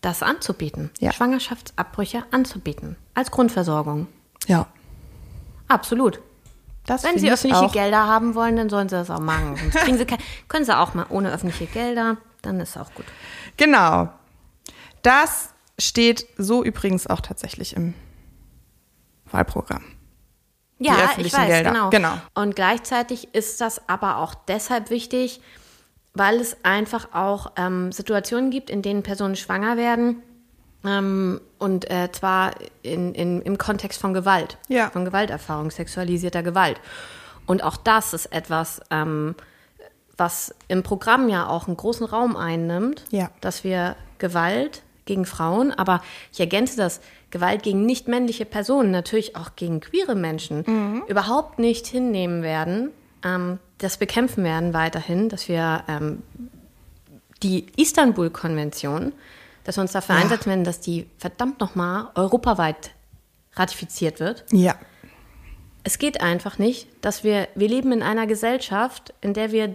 das anzubieten. Ja. Schwangerschaftsabbrüche anzubieten. Als Grundversorgung. Ja, Absolut. das Wenn Sie ich öffentliche. Gelder haben wollen, dann sollen Sie das auch machen. Sonst Sie können Sie auch mal ohne öffentliche Gelder, dann ist auch gut. Genau. Das steht so übrigens auch tatsächlich im Wahlprogramm. Ja, ich weiß, Gelder, genau. genau. Und gleichzeitig ist das aber auch deshalb wichtig, weil es einfach auch ähm, Situationen gibt, in denen Personen schwanger werden. Ähm, und äh, zwar in, in, im Kontext von Gewalt, Ja. von Gewalterfahrung, sexualisierter Gewalt. Und auch das ist etwas, ähm, was im Programm ja auch einen großen Raum einnimmt, Ja. dass wir Gewalt gegen Frauen, aber ich ergänze das, Gewalt gegen nicht männliche Personen, natürlich auch gegen queere Menschen, mhm. überhaupt nicht hinnehmen werden, ähm, das bekämpfen werden weiterhin, dass wir ähm, die Istanbul-Konvention, dass wir uns dafür ja. einsetzen werden, dass die verdammt nochmal europaweit ratifiziert wird. Ja. Es geht einfach nicht, dass wir, wir leben in einer Gesellschaft, in der wir,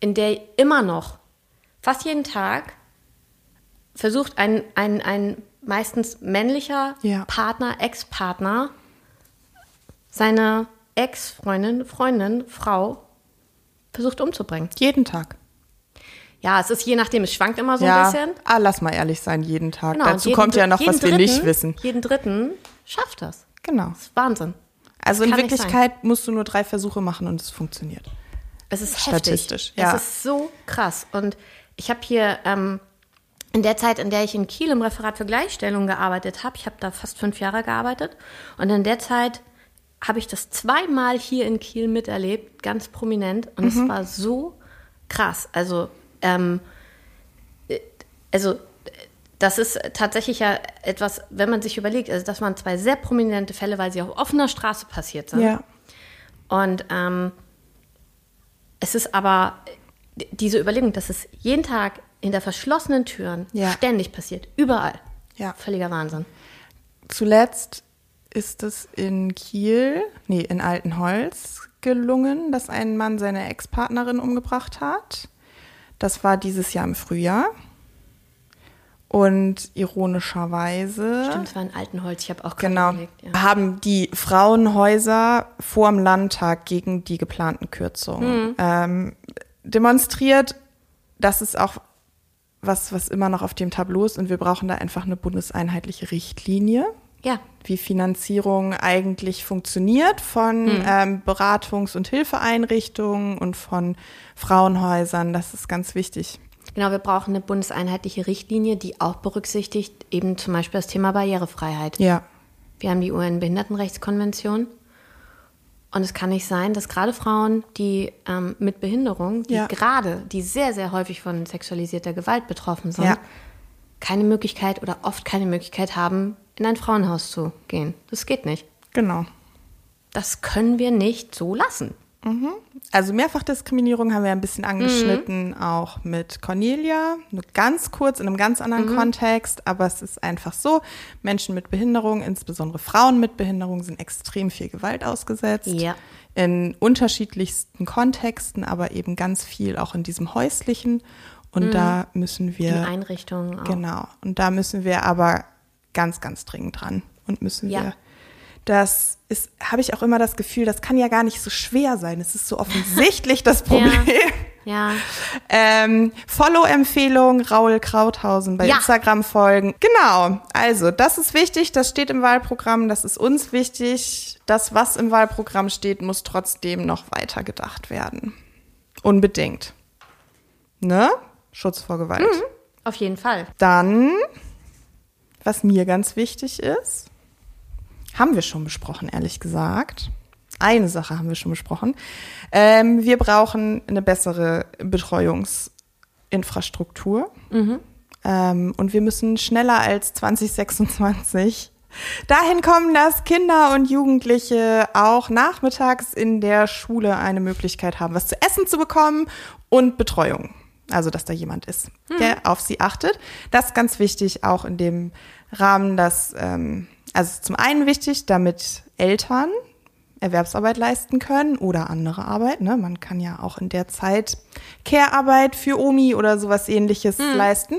in der immer noch fast jeden Tag versucht ein, ein, ein meistens männlicher ja. Partner, Ex-Partner, seine Ex-Freundin, Freundin, Frau versucht umzubringen. Jeden Tag. Ja, es ist je nachdem, es schwankt immer so ja. ein bisschen. Ah, lass mal ehrlich sein, jeden Tag. Genau, Dazu jeden, kommt ja noch, was Dritten, wir nicht wissen. Jeden Dritten schafft das. Genau. Das ist Wahnsinn. Also das in Wirklichkeit musst du nur drei Versuche machen und es funktioniert. Es ist Statistisch, heftig. Ja. Es ist so krass. Und ich habe hier ähm, in der Zeit, in der ich in Kiel im Referat für Gleichstellung gearbeitet habe, ich habe da fast fünf Jahre gearbeitet, und in der Zeit habe ich das zweimal hier in Kiel miterlebt, ganz prominent, und mhm. es war so krass. Also, ähm, äh, also das ist tatsächlich ja etwas, wenn man sich überlegt, also das waren zwei sehr prominente Fälle, weil sie auf offener Straße passiert sind. Ja. Und ähm, es ist aber diese Überlegung, dass es jeden Tag hinter verschlossenen Türen ja. ständig passiert, überall. Ja. Völliger Wahnsinn. Zuletzt ist es in Kiel, nee, in Altenholz gelungen, dass ein Mann seine Ex-Partnerin umgebracht hat. Das war dieses Jahr im Frühjahr. Und ironischerweise. Stimmt, es war in Altenholz, ich habe auch genau, überlegt, ja. haben die Frauenhäuser vor dem Landtag gegen die geplanten Kürzungen mhm. ähm, demonstriert. Das ist auch was, was immer noch auf dem Tableau ist. Und wir brauchen da einfach eine bundeseinheitliche Richtlinie. Ja. Wie Finanzierung eigentlich funktioniert von mhm. ähm, Beratungs- und Hilfeeinrichtungen und von Frauenhäusern. Das ist ganz wichtig. Genau, wir brauchen eine bundeseinheitliche Richtlinie, die auch berücksichtigt eben zum Beispiel das Thema Barrierefreiheit. Ja. Wir haben die UN-Behindertenrechtskonvention und es kann nicht sein, dass gerade Frauen, die ähm, mit Behinderung, die ja. gerade, die sehr, sehr häufig von sexualisierter Gewalt betroffen sind, ja. keine Möglichkeit oder oft keine Möglichkeit haben, in ein Frauenhaus zu gehen. Das geht nicht. Genau. Das können wir nicht so lassen. Mhm. Also Mehrfachdiskriminierung haben wir ein bisschen angeschnitten, mhm. auch mit Cornelia, nur ganz kurz in einem ganz anderen mhm. Kontext, aber es ist einfach so, Menschen mit Behinderung, insbesondere Frauen mit Behinderung, sind extrem viel Gewalt ausgesetzt. Ja. In unterschiedlichsten Kontexten, aber eben ganz viel auch in diesem häuslichen. Und mhm. da müssen wir. In Einrichtungen auch. Genau. Und da müssen wir aber ganz, ganz dringend dran und müssen ja. wir das ist, habe ich auch immer das Gefühl, das kann ja gar nicht so schwer sein. Es ist so offensichtlich das Problem. Ja. ja. Ähm, Follow-Empfehlung, Raul Krauthausen bei ja. Instagram folgen. Genau. Also, das ist wichtig. Das steht im Wahlprogramm. Das ist uns wichtig. Das, was im Wahlprogramm steht, muss trotzdem noch weiter gedacht werden. Unbedingt. Ne? Schutz vor Gewalt. Mhm, auf jeden Fall. Dann, was mir ganz wichtig ist, haben wir schon besprochen, ehrlich gesagt. Eine Sache haben wir schon besprochen. Ähm, wir brauchen eine bessere Betreuungsinfrastruktur. Mhm. Ähm, und wir müssen schneller als 2026 dahin kommen, dass Kinder und Jugendliche auch nachmittags in der Schule eine Möglichkeit haben, was zu essen zu bekommen und Betreuung. Also, dass da jemand ist, mhm. der auf sie achtet. Das ist ganz wichtig, auch in dem Rahmen, dass ähm, also zum einen wichtig, damit Eltern Erwerbsarbeit leisten können oder andere Arbeit. Ne? Man kann ja auch in der Zeit Care-Arbeit für Omi oder sowas ähnliches mhm. leisten.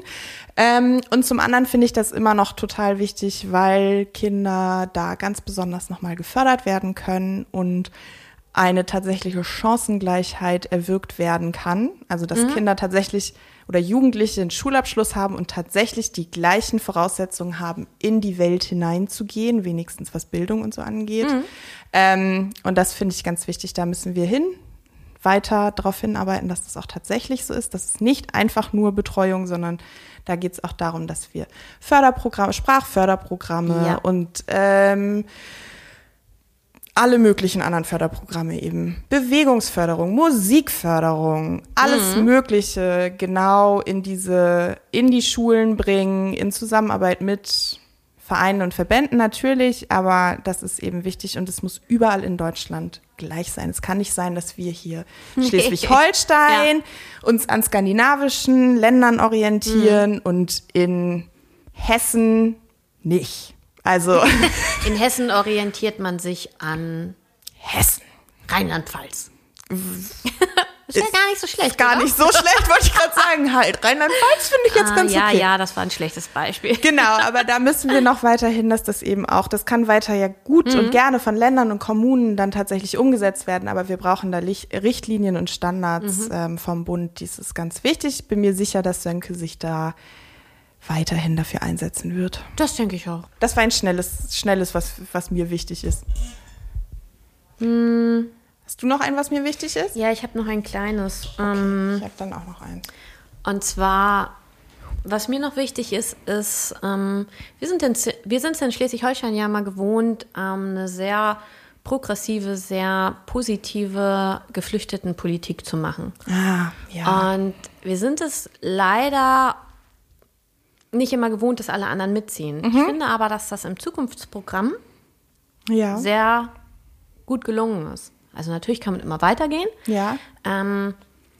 Ähm, und zum anderen finde ich das immer noch total wichtig, weil Kinder da ganz besonders nochmal gefördert werden können und eine tatsächliche Chancengleichheit erwirkt werden kann. Also dass mhm. Kinder tatsächlich oder Jugendliche einen Schulabschluss haben und tatsächlich die gleichen Voraussetzungen haben, in die Welt hineinzugehen, wenigstens was Bildung und so angeht. Mhm. Ähm, und das finde ich ganz wichtig. Da müssen wir hin, weiter darauf hinarbeiten, dass das auch tatsächlich so ist. Das ist nicht einfach nur Betreuung, sondern da geht es auch darum, dass wir Förderprogramme, Sprachförderprogramme ja. und ähm, alle möglichen anderen Förderprogramme eben. Bewegungsförderung, Musikförderung, alles Mhm. Mögliche genau in diese, in die Schulen bringen, in Zusammenarbeit mit Vereinen und Verbänden natürlich, aber das ist eben wichtig und es muss überall in Deutschland gleich sein. Es kann nicht sein, dass wir hier in Schleswig-Holstein uns an skandinavischen Ländern orientieren Mhm. und in Hessen nicht. Also In Hessen orientiert man sich an Hessen. Rheinland-Pfalz. ist ja gar nicht so schlecht. Gar oder? nicht so schlecht, wollte ich gerade sagen. Halt, Rheinland-Pfalz finde ich jetzt Ah, ganz ja, okay. ja, das war ein schlechtes Beispiel. Genau, aber da müssen wir noch weiterhin, dass das eben auch, das kann weiter ja gut Mhm. und gerne von Ländern und Kommunen dann tatsächlich umgesetzt werden, aber wir brauchen da Richtlinien und Standards Mhm. ähm, vom Bund. Dies ist ganz wichtig. Ich bin mir sicher, dass Sönke sich da weiterhin dafür einsetzen wird. Das denke ich auch. Das war ein schnelles, schnelles, was, was mir wichtig ist. Hm. Hast du noch ein, was mir wichtig ist? Ja, ich habe noch ein kleines. Ähm, Ich habe dann auch noch eins. Und zwar, was mir noch wichtig ist, ist, ähm, wir sind in, wir sind in Schleswig-Holstein ja mal gewohnt, ähm, eine sehr progressive, sehr positive Geflüchtetenpolitik zu machen. Ah, ja. Und wir sind es leider nicht immer gewohnt, dass alle anderen mitziehen. Ich finde aber, dass das im Zukunftsprogramm ja. sehr gut gelungen ist. Also natürlich kann man immer weitergehen. Ja. Ähm,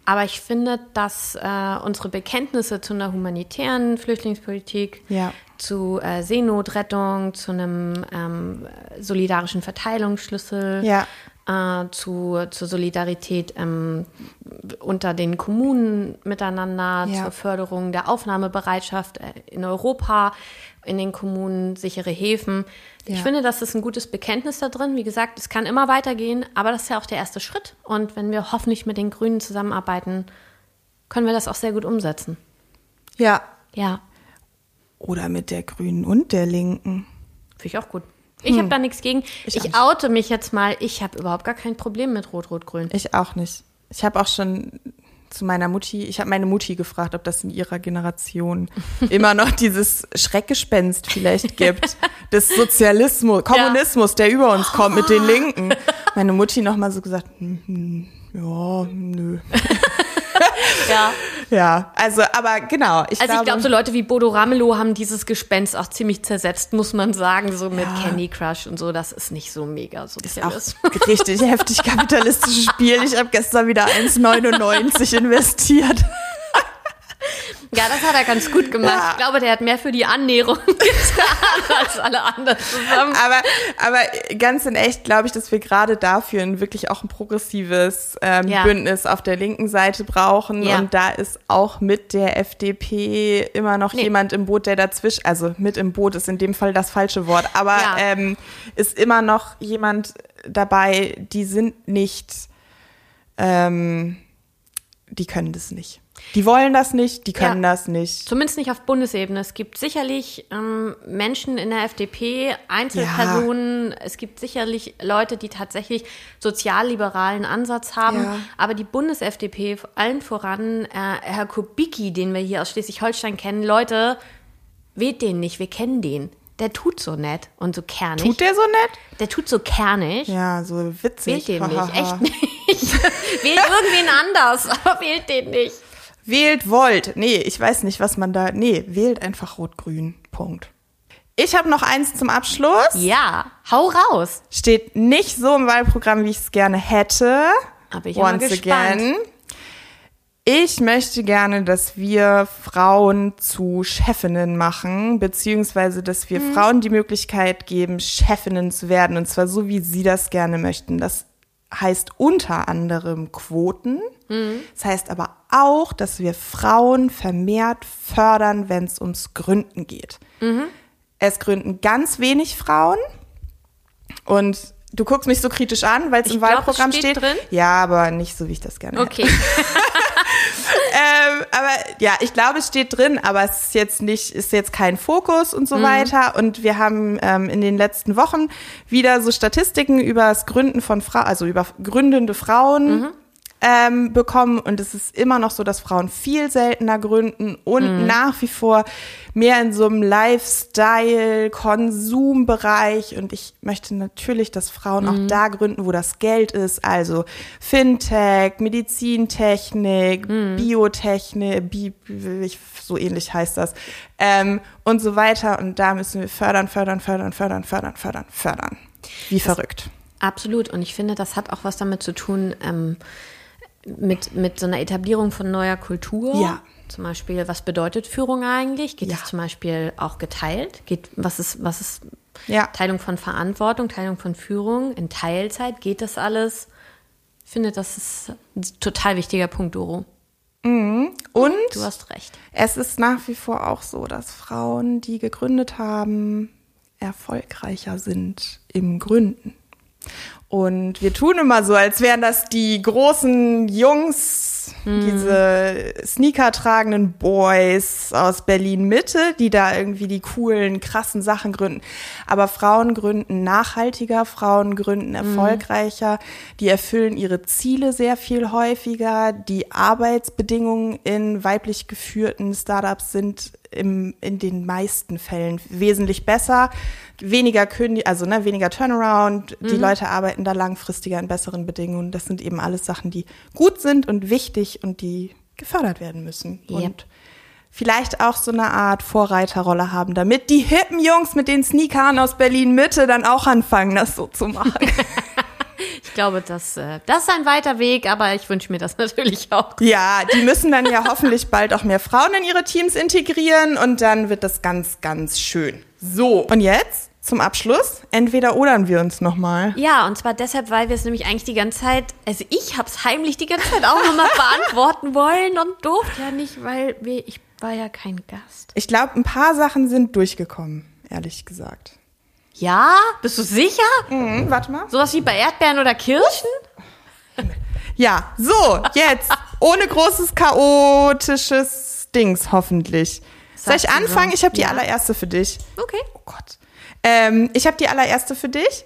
aber ich finde, dass äh, unsere Bekenntnisse zu einer humanitären Flüchtlingspolitik, Ja. zu äh, Seenotrettung, zu einem ähm, solidarischen Verteilungsschlüssel, Ja. Äh, zu, zur Solidarität ähm, unter den Kommunen miteinander, Ja. zur Förderung der Aufnahmebereitschaft äh, in Europa, in den Kommunen, sichere Häfen. Ich Ja. finde, das ist ein gutes Bekenntnis da drin. Wie gesagt, es kann immer weitergehen, aber das ist ja auch der erste Schritt. Und wenn wir hoffentlich mit den Grünen zusammenarbeiten, können wir das auch sehr gut umsetzen. Ja. Ja, Oder mit der Grünen und der Linken. finde ich auch gut. Ich habe da nichts gegen. Hm. Ich Ich, auch nicht. oute mich jetzt mal. Ich habe überhaupt gar kein Problem mit Rot-Rot-Grün. Ich auch nicht. Ich habe auch schon zu meiner Mutti, ich habe meine Mutti gefragt, ob das in ihrer Generation immer noch dieses Schreckgespenst vielleicht gibt, des Sozialismus, Kommunismus, der über uns kommt mit den Linken. Meine Mutti noch mal so gesagt, hm, hm, ja, nö. Ja. Ja, also, aber genau. Ich Also ich glaube, glaube, so Leute wie Bodo Ramelow haben dieses Gespenst auch ziemlich zersetzt, muss man sagen, so mit Ja. Candy Crush und so. Das ist nicht so mega auch Sozialismus. richtig heftig kapitalistisches Spiel. Ich habe gestern wieder 1,99 investiert. Ja, das hat er ganz gut gemacht. Ja. Ich glaube, der hat mehr für die Annäherung getan als alle anderen zusammen. Aber, aber ganz in echt glaube ich, dass wir gerade dafür ein wirklich auch ein progressives ähm, Ja. Bündnis auf der linken Seite brauchen. Ja. Und da ist auch mit der FDP immer noch Nee. jemand im Boot, der dazwischen, also mit im Boot ist in dem Fall das falsche Wort, aber ähm, ist immer noch jemand dabei, die sind nicht, ähm, die können das nicht. Die wollen das nicht, die können Ja. das nicht. Zumindest nicht auf Bundesebene. Es gibt sicherlich ähm, Menschen in der FDP, Einzelpersonen. Es gibt sicherlich Leute, die tatsächlich sozialliberalen Ansatz haben. Ja. Aber die Bundes-FDP, allen voran äh, Herr Kubicki, den wir hier aus Schleswig-Holstein kennen, Leute, wählt den nicht. Wir kennen den. Der tut so nett und so kernig. Tut der so nett? der tut so kernig. Ja, so witzig. Wählt den nicht. Echt nicht. wählt irgendwen anders, aber wählt den nicht. Wählt Volt. Nee, ich weiß nicht, was man da. Nee, wählt einfach Rot-Grün. Punkt. Ich habe noch eins zum Abschluss. Ja, hau raus. Steht nicht so im Wahlprogramm, wie ich es gerne hätte. Aber ich bin Once gespannt. again. Ich möchte gerne, dass wir Frauen zu Chefinnen machen, beziehungsweise dass wir Frauen die Möglichkeit geben, Chefinnen zu werden, und zwar so, wie sie das gerne möchten. Das heißt unter anderem Quoten. Das heißt aber auch, dass wir Frauen vermehrt fördern, wenn es ums Gründen geht. Es gründen ganz wenig Frauen und du guckst mich so kritisch an, weil es im glaub, Wahlprogramm steht steht. drin. Ja, aber nicht so, wie ich das gerne. Okay. Ähm, aber ja, ich glaube, es steht drin, aber es ist jetzt nicht, ist jetzt kein Fokus und so Mhm. weiter. Und wir haben ähm, in den letzten Wochen wieder so Statistiken über das Gründen von Frauen, also über gründende Frauen Mhm. Ähm, bekommen. Und es ist immer noch so, dass Frauen viel seltener gründen und nach wie vor mehr in so einem Lifestyle-Konsumbereich. Und ich möchte natürlich, dass Frauen auch da gründen, wo das Geld ist, also Fintech, Medizintechnik, Biotechnik, Bi so ähnlich heißt das ähm, und so weiter. Und da müssen wir fördern, fördern, fördern, fördern, fördern, fördern, fördern. Wie verrückt. Absolut. Und ich finde, das hat auch was damit zu tun, ähm, mit, mit so einer Etablierung von neuer Kultur. Ja. Zum Beispiel, was bedeutet Führung eigentlich? Geht Ja. es zum Beispiel auch geteilt? Geht, was ist, was ist Ja. Teilung von Verantwortung, Teilung von Führung? In Teilzeit geht das alles? Ich finde, das ist ein total wichtiger Punkt, Doro. Und Du hast recht. Es ist nach wie vor auch so, dass Frauen, die gegründet haben, erfolgreicher sind im Gründen. Und wir tun immer so, als wären das die großen Jungs, diese Sneaker tragenden Boys aus Berlin Mitte, die da irgendwie die coolen, krassen Sachen gründen. Aber Frauen gründen nachhaltiger, Frauen gründen erfolgreicher, die erfüllen ihre Ziele sehr viel häufiger. Die Arbeitsbedingungen in weiblich geführten Startups sind im, in den meisten Fällen wesentlich besser, weniger Kündig, also ne, weniger Turnaround, die Leute arbeiten da langfristiger in besseren Bedingungen. Das sind eben alles Sachen, die gut sind und wichtig und die gefördert werden müssen. Yep. Und vielleicht auch so eine Art Vorreiterrolle haben, damit die hippen Jungs mit den Sneakern aus Berlin Mitte dann auch anfangen, das so zu machen. Ich glaube, das, äh, das ist ein weiter Weg, aber ich wünsche mir das natürlich auch. ja, die müssen dann ja hoffentlich bald auch mehr Frauen in ihre Teams integrieren und dann wird das ganz, ganz schön. So, und jetzt zum Abschluss, entweder odern wir uns nochmal. Ja, und zwar deshalb, weil wir es nämlich eigentlich die ganze Zeit, also ich habe es heimlich die ganze Zeit auch nochmal beantworten wollen und durfte ja nicht, weil wir, ich war ja kein Gast. Ich glaube, ein paar Sachen sind durchgekommen, ehrlich gesagt. Ja? Bist du sicher? Mhm, warte mal. Sowas wie bei Erdbeeren oder Kirschen? Ja, so, jetzt. Ohne großes chaotisches Dings, hoffentlich. Soll ich anfangen? Ich habe die Ja. allererste für dich. Okay. Oh Gott. Ähm, ich habe die allererste für dich.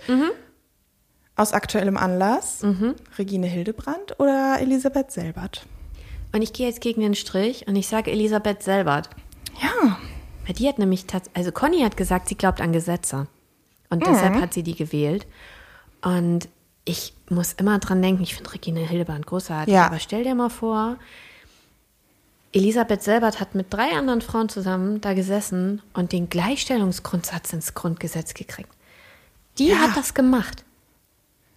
Aus aktuellem Anlass. Regine Hildebrand oder Elisabeth Selbert? Und ich gehe jetzt gegen den Strich und ich sage Elisabeth Selbert. Ja. Weil die hat nämlich tatsächlich, also Conny hat gesagt, sie glaubt an Gesetze. Und deshalb hat sie die gewählt. Und ich muss immer dran denken, ich finde Regine Hildebrand großartig. Ja. Aber stell dir mal vor, Elisabeth Selbert hat mit drei anderen Frauen zusammen da gesessen und den Gleichstellungsgrundsatz ins Grundgesetz gekriegt. Die Ja. hat das gemacht.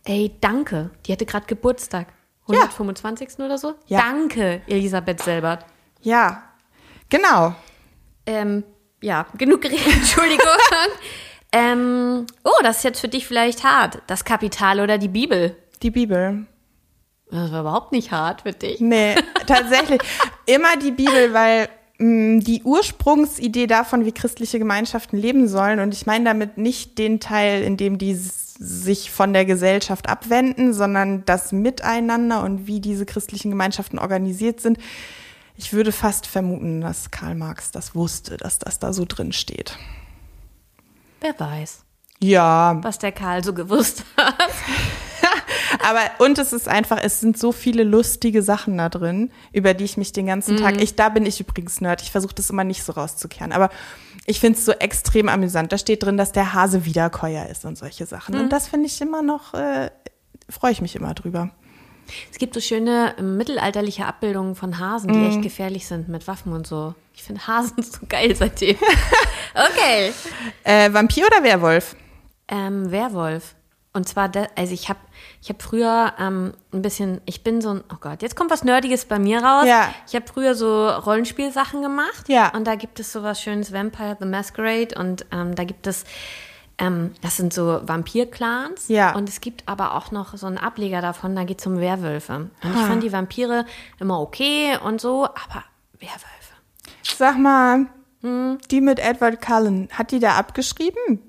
Ey, danke. Die hatte gerade Geburtstag. Ja. 125. oder so? Ja. Danke, Elisabeth Selbert. Ja. Genau. Ähm, ja, genug geredet, Entschuldigung. ähm, oh, das ist jetzt für dich vielleicht hart. Das Kapital oder die Bibel? Die Bibel. Das war überhaupt nicht hart für dich. Nee, tatsächlich. Immer die Bibel, weil mh, die Ursprungsidee davon, wie christliche Gemeinschaften leben sollen, und ich meine damit nicht den Teil, in dem die sich von der Gesellschaft abwenden, sondern das Miteinander und wie diese christlichen Gemeinschaften organisiert sind. Ich würde fast vermuten, dass Karl Marx das wusste, dass das da so drin steht. Wer weiß, Ja, was der Karl so gewusst hat. Aber und es ist einfach, es sind so viele lustige Sachen da drin, über die ich mich den ganzen Tag, ich, da bin ich übrigens Nerd, ich versuche das immer nicht so rauszukehren, aber ich finde es so extrem amüsant. Da steht drin, dass der Hase Wiederkäuer ist und solche Sachen. Und das finde ich immer noch, äh, freue ich mich immer drüber. Es gibt so schöne äh, mittelalterliche Abbildungen von Hasen, die echt gefährlich sind mit Waffen und so. Ich finde Hasen so geil seitdem. okay. Äh, Vampir oder Werwolf? Ähm, Werwolf. Und zwar, de, also ich habe ich hab früher ähm, ein bisschen, ich bin so ein, oh Gott, jetzt kommt was Nerdiges bei mir raus. Ja. Ich habe früher so Rollenspielsachen gemacht. Ja. Und da gibt es sowas schönes Vampire the Masquerade und ähm, da gibt es, ähm, das sind so Vampir-Clans. Ja. Und es gibt aber auch noch so einen Ableger davon, da geht es um Werwölfe. Und ich fand die Vampire immer okay und so, aber Werwölfe. Sag mal, die mit Edward Cullen, hat die da abgeschrieben?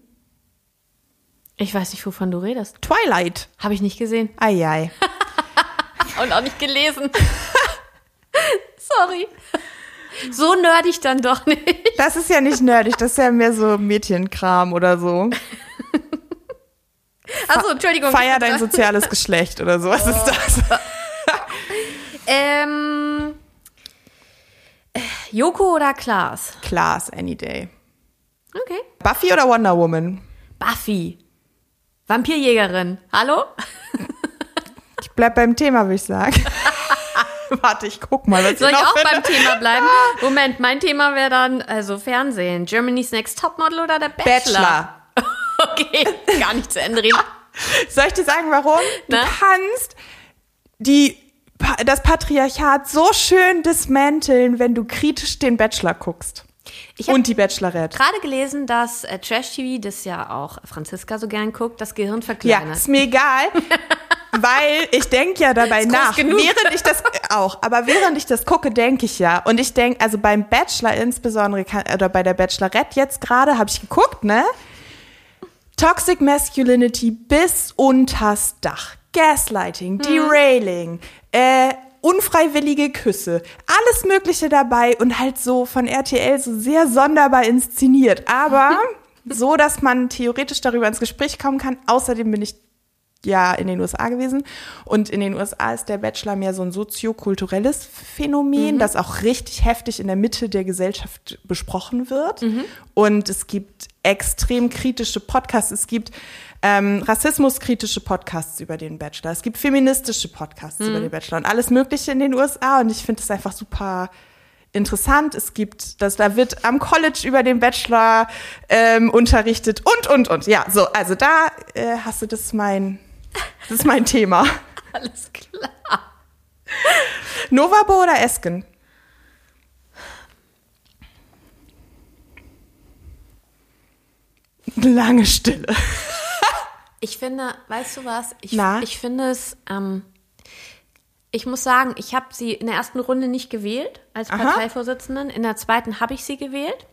Ich weiß nicht, wovon du redest. Twilight. Habe ich nicht gesehen. Eiei. Und auch nicht gelesen. Sorry. So nerdig dann doch nicht. Das ist ja nicht nerdig, das ist ja mehr so Mädchenkram oder so. Also Entschuldigung. Feier dein soziales Geschlecht oder so. Was ist das? Ähm, äh, Joko oder Klaas? Klaas, any day. Okay. Buffy oder Wonder Woman? Buffy. Vampirjägerin. Hallo? Ich bleib beim Thema, würde ich sagen. Warte, ich guck mal, was Soll ich noch auch finde. beim Thema bleiben? Moment, mein Thema wäre dann also Fernsehen. Germany's Next Topmodel oder der Bachelor? Bachelor. Okay, gar nicht zu Ende reden. Soll ich dir sagen, warum? Na? Du kannst die, das Patriarchat so schön dismanteln, wenn du kritisch den Bachelor guckst. Und die Bachelorette. Gerade gelesen, dass äh, Trash TV, das ja auch Franziska so gern guckt, das Gehirn Ja, verkleinert. ist mir egal. Weil ich denke ja dabei nach. genug. Während ich das auch, aber während ich das gucke, denke ich ja. Und ich denke, also beim Bachelor insbesondere, oder bei der Bachelorette jetzt gerade, habe ich geguckt, ne? Toxic Masculinity bis unters Dach. Gaslighting, Derailing, äh, unfreiwillige Küsse, alles Mögliche dabei und halt so von RTL so sehr sonderbar inszeniert. Aber so, dass man theoretisch darüber ins Gespräch kommen kann. Außerdem bin ich ja in den USA gewesen. Und in den USA ist der Bachelor mehr so ein soziokulturelles Phänomen, das auch richtig heftig in der Mitte der Gesellschaft besprochen wird. Und es gibt extrem kritische Podcasts. Es gibt ähm, rassismuskritische Podcasts über den Bachelor. Es gibt feministische Podcasts über den Bachelor und alles Mögliche in den USA. Und ich finde es einfach super interessant. Es gibt, das, da wird am College über den Bachelor ähm, unterrichtet und, und, und. Ja, so, also da äh, hast du, das mein, das ist mein Thema. Alles klar. Novabo oder Esken? Lange Stille. Ich finde, weißt du was? Ich, Na? ich finde es, ähm, ich muss sagen, ich habe sie in der ersten Runde nicht gewählt als Aha. Parteivorsitzenden. In der zweiten habe ich sie gewählt.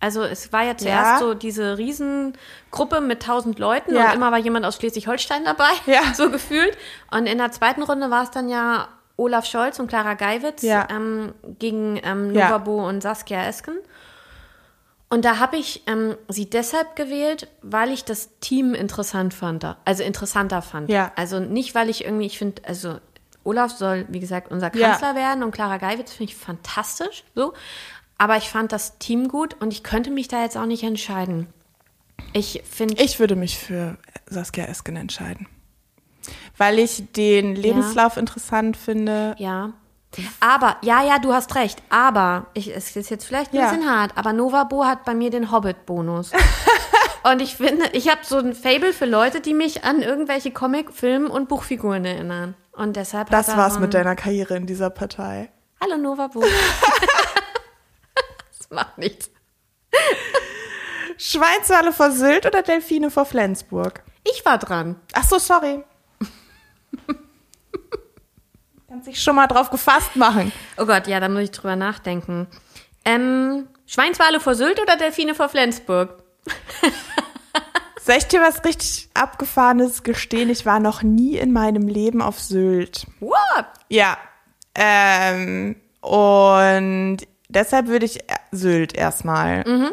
Also es war ja zuerst Ja. so diese Riesengruppe mit tausend Leuten Ja. und immer war jemand aus Schleswig-Holstein dabei, Ja. so gefühlt. Und in der zweiten Runde war es dann ja Olaf Scholz und Clara Geiwitz Ja. ähm, gegen ähm, Ja. Novabo und Saskia Esken. Und da habe ich ähm, sie deshalb gewählt, weil ich das Team interessant fand, also interessanter fand. Ja. Also nicht, weil ich irgendwie, ich finde, also Olaf soll, wie gesagt, unser Ja. Kanzler werden und Clara Geiwitz finde ich fantastisch, so. Aber ich fand das Team gut und ich könnte mich da jetzt auch nicht entscheiden. Ich finde, Ich würde mich für Saskia Esken entscheiden. Weil ich den Lebenslauf interessant finde. ja. Aber, ja, ja, du hast recht. Aber, ich, es ist jetzt vielleicht ein Ja. bisschen hart, aber Novabo hat bei mir den Hobbit-Bonus. und ich finde, ich habe so ein Fable für Leute, die mich an irgendwelche Comic-, Film- und Buchfiguren erinnern. Und deshalb Das war's mit deiner Karriere in dieser Partei. Hallo Novabo. das macht nichts. Schweinswale vor Sylt oder Delfine vor Flensburg? Ich war dran. Ach so, sorry. Kannst dich schon mal drauf gefasst machen. Oh Gott, ja, da muss ich drüber nachdenken. Ähm, Schweinswale vor Sylt oder Delfine vor Flensburg? Soll ich dir was richtig abgefahrenes gestehen? Ich war noch nie in meinem Leben auf Sylt. What? Ja. Ähm, und deshalb würde ich äh, Sylt erstmal. Mhm.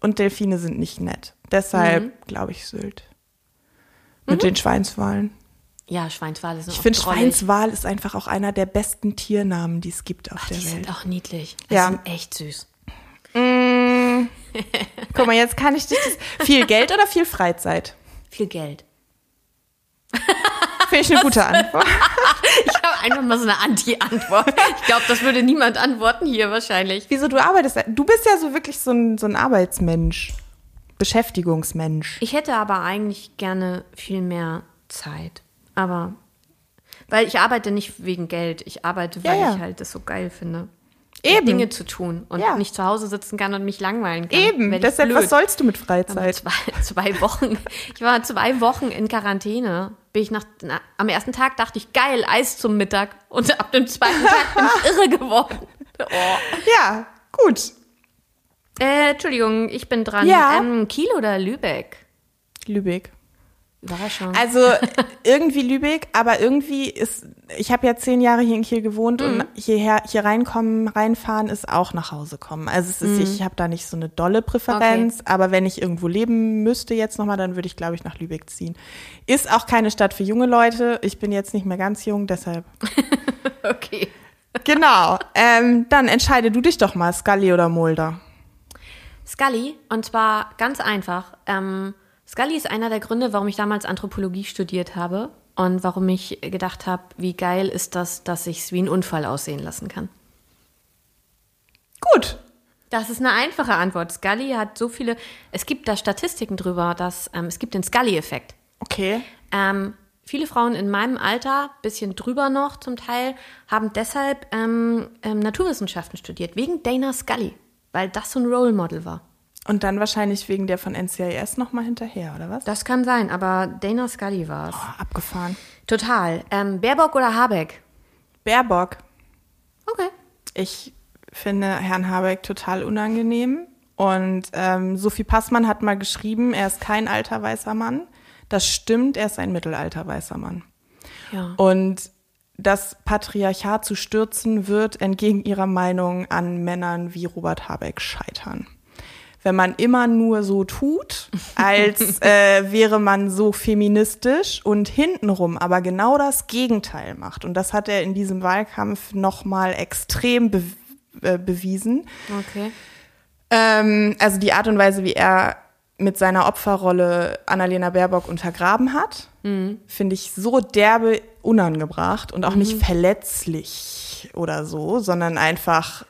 Und Delfine sind nicht nett. Deshalb glaube ich Sylt. Mit Mhm. den Schweinswalen. Ja, Schweinswale sind Ich finde. Schweinswal ist einfach auch einer der besten Tiernamen, die es gibt auf Ach, der die Welt. sind auch niedlich. Die Ja. sind echt süß. Guck mal, jetzt kann ich dich das. Viel Geld oder viel Freizeit? Viel Geld. Finde ich eine gute Antwort. Ich habe einfach mal so eine Anti-Antwort. Ich glaube, das würde niemand antworten hier wahrscheinlich. Wieso du arbeitest? Du bist ja so wirklich so ein, so ein Arbeitsmensch. Beschäftigungsmensch. Ich hätte aber eigentlich gerne viel mehr Zeit. Aber weil ich arbeite nicht wegen Geld. Ich arbeite, Ja, weil ja. ich halt das so geil finde. Eben. Dinge zu tun und Ja. nicht zu Hause sitzen kann und mich langweilen kann. Eben. Deshalb, blöd. was sollst du mit Freizeit? zwei, zwei Wochen. Ich war zwei Wochen in Quarantäne. Bin ich nach, na, am ersten Tag dachte ich, geil, Eis zum Mittag. Und ab dem zweiten Tag bin ich irre geworden. Oh. Ja, gut. Äh, Entschuldigung, ich bin dran. Ja. Ähm, Kiel oder Lübeck? Lübeck. Überraschung. Also irgendwie Lübeck, aber irgendwie ist, ich habe ja zehn Jahre hier in Kiel gewohnt Mhm. und hierher, hier reinkommen, reinfahren ist auch nach Hause kommen. Also es ist, ich habe da nicht so eine dolle Präferenz, aber wenn ich irgendwo leben müsste jetzt nochmal, dann würde ich, glaube ich, nach Lübeck ziehen. Ist auch keine Stadt für junge Leute. Ich bin jetzt nicht mehr ganz jung, deshalb okay. Genau. Ähm, dann entscheide du dich doch mal, Scully oder Mulder. Scully, und zwar ganz einfach. Ähm, Scully ist einer der Gründe, warum ich damals Anthropologie studiert habe und warum ich gedacht habe, wie geil ist das, dass ich es wie ein Unfall aussehen lassen kann. Gut. Das ist eine einfache Antwort. Scully hat so viele. Es gibt da Statistiken drüber, dass ähm, es gibt den Scully-Effekt. Okay. Ähm, viele Frauen in meinem Alter, bisschen drüber noch zum Teil, haben deshalb ähm, ähm, Naturwissenschaften studiert, wegen Dana Scully, weil das so ein Role Model war. Und dann wahrscheinlich wegen der von NCIS nochmal hinterher, oder was? Das kann sein, aber Dana Scully war es. Oh, abgefahren. Total. Ähm, Baerbock oder Habeck? Baerbock. Okay. Ich finde Herrn Habeck total unangenehm. Und ähm, Sophie Passmann hat mal geschrieben, er ist kein alter weißer Mann. Das stimmt, er ist ein mittelalter weißer Mann. Ja. Und das Patriarchat zu stürzen wird entgegen ihrer Meinung an Männern wie Robert Habeck scheitern. Wenn man immer nur so tut, als äh, wäre man so feministisch und hintenrum aber genau das Gegenteil macht. Und das hat er in diesem Wahlkampf nochmal extrem be äh, bewiesen. Okay. Ähm, also die Art und Weise, wie er mit seiner Opferrolle Annalena Baerbock untergraben hat, finde ich so derbe unangebracht und auch nicht verletzlich oder so, sondern einfach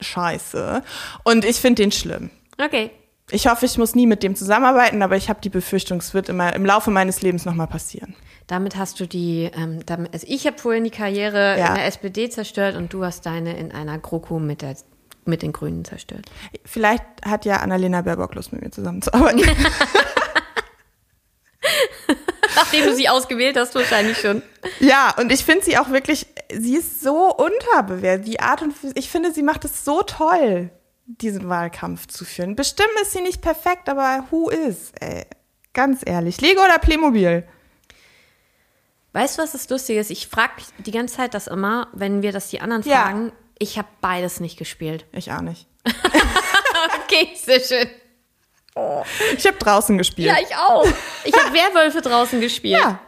scheiße. Und ich finde den schlimm. Okay. Ich hoffe, ich muss nie mit dem zusammenarbeiten, aber ich habe die Befürchtung, es wird immer im Laufe meines Lebens nochmal passieren. Damit hast du die, ähm, damit, also ich habe vorhin die Karriere Ja. in der SPD zerstört und du hast deine in einer GroKo mit, der, mit den Grünen zerstört. Vielleicht hat ja Annalena Baerbock Lust, mit mir zusammenzuarbeiten. Nachdem du sie ausgewählt hast, wahrscheinlich schon. Ja, und ich finde sie auch wirklich, sie ist so unterbewertet. Die Art und ich finde, sie macht es so toll, diesen Wahlkampf zu führen. Bestimmt ist sie nicht perfekt, aber who is? Ey, ganz ehrlich. Lego oder Playmobil? Weißt du, was das Lustige ist? Ich frage die ganze Zeit das immer, wenn wir das die anderen Ja. fragen. Ich habe beides nicht gespielt. Ich auch nicht. Okay, sehr schön. Ich habe draußen gespielt. Ja, ich auch. Ich habe Werwölfe draußen gespielt. ja,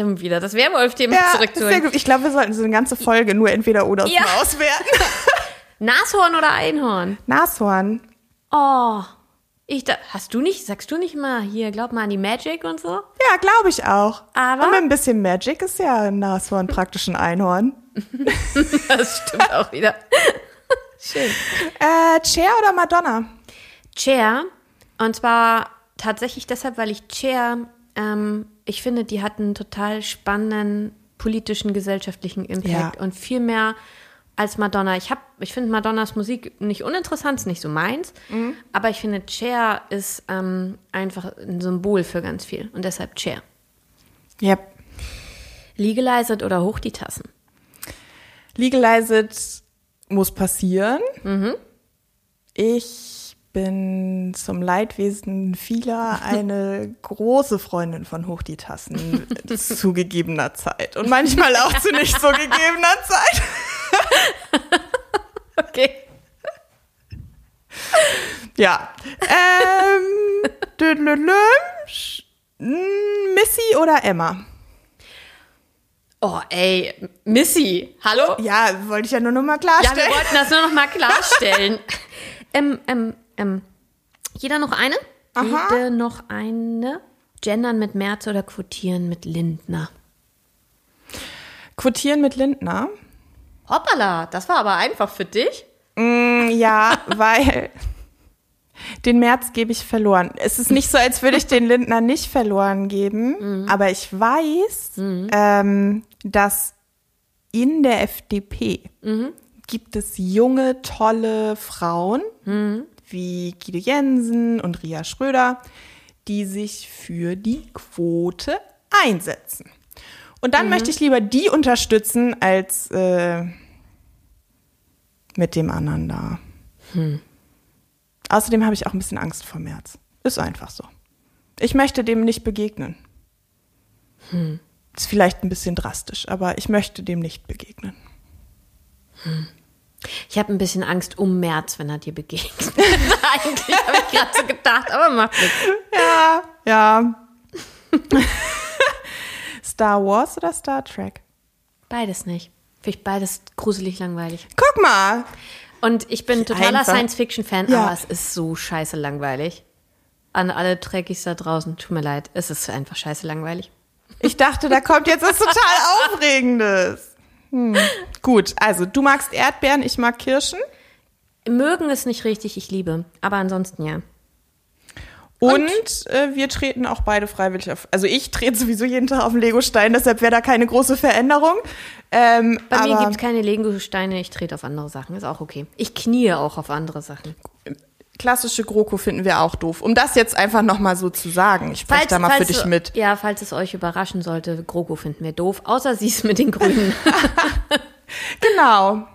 Um wieder das Werwolf-Thema ja zurückzuholen. Ich glaube, wir sollten so eine ganze Folge nur entweder oder ja. auswerten. Nashorn oder Einhorn? Nashorn. Oh. Ich da, hast du nicht, sagst du nicht mal hier, glaub mal an die Magic und so? Ja, glaube ich auch. Aber- Und mit ein bisschen Magic ist ja ein Nashorn praktisch ein Einhorn. Das stimmt auch wieder. Schön. Äh, Cher oder Madonna? Cher. Und zwar tatsächlich deshalb, weil ich Cher, ähm, ich finde, die hat einen total spannenden politischen, gesellschaftlichen Impact Ja. und viel mehr als Madonna. Ich hab, ich finde Madonnas Musik nicht uninteressant, ist nicht so meins, aber ich finde Cher ist ähm, einfach ein Symbol für ganz viel und deshalb Cher. Yep. Legalized oder hoch die Tassen? Legalized muss passieren. Ich bin zum Leidwesen vieler eine große Freundin von Hoch die Tassen zu gegebener Zeit. Und manchmal auch zu nicht so gegebener Zeit. Okay. Ja. Ähm, düdelülüm. Sch- m, Missy oder Emma? Oh, ey, Missy, hallo? Ja, wollte ich ja nur noch mal Ja, klarstellen. wir wollten das nur noch mal klarstellen. ähm, ähm, ähm, jeder noch eine? Aha. Jede noch eine? Gendern mit Merz oder quotieren mit Lindner? Quotieren mit Lindner. Hoppala, das war aber einfach für dich. Ja, weil den März gebe ich verloren. Es ist nicht so, als würde ich den Lindner nicht verloren geben, aber ich weiß, ähm, dass in der FDP gibt es junge, tolle Frauen wie Guido Jensen und Ria Schröder, die sich für die Quote einsetzen. Und dann möchte ich lieber die unterstützen, als äh, mit dem anderen da. Außerdem habe ich auch ein bisschen Angst vor März. Ist einfach so. Ich möchte dem nicht begegnen. Ist vielleicht ein bisschen drastisch, aber ich möchte dem nicht begegnen. Ich habe ein bisschen Angst um Merz, wenn er dir begegnet. Eigentlich habe ich gerade so gedacht, aber macht nichts. Ja, ja. Star Wars oder Star Trek? Beides nicht. Finde ich beides gruselig langweilig. Guck mal. Und ich bin totaler Science-Fiction-Fan, Ja. aber es ist so scheiße langweilig. An alle Trekkies da draußen, tut mir leid, es ist einfach scheiße langweilig. Ich dachte, da kommt jetzt was total Aufregendes. Hm. Gut, also du magst Erdbeeren, ich mag Kirschen. Mögen ist nicht richtig, ich liebe. Aber ansonsten ja. Und, äh, wir treten auch beide freiwillig auf. Also ich trete sowieso jeden Tag auf den Legostein, deshalb wäre da keine große Veränderung. Ähm, Bei mir gibt es keine Lego-Steine, ich trete auf andere Sachen, ist auch okay. Ich knie auch auf andere Sachen. klassische GroKo finden wir auch doof. Um das jetzt einfach nochmal so zu sagen. Ich spreche da mal für dich mit. Ja, falls es euch überraschen sollte, GroKo finden wir doof, außer sie ist mit den Grünen. Genau.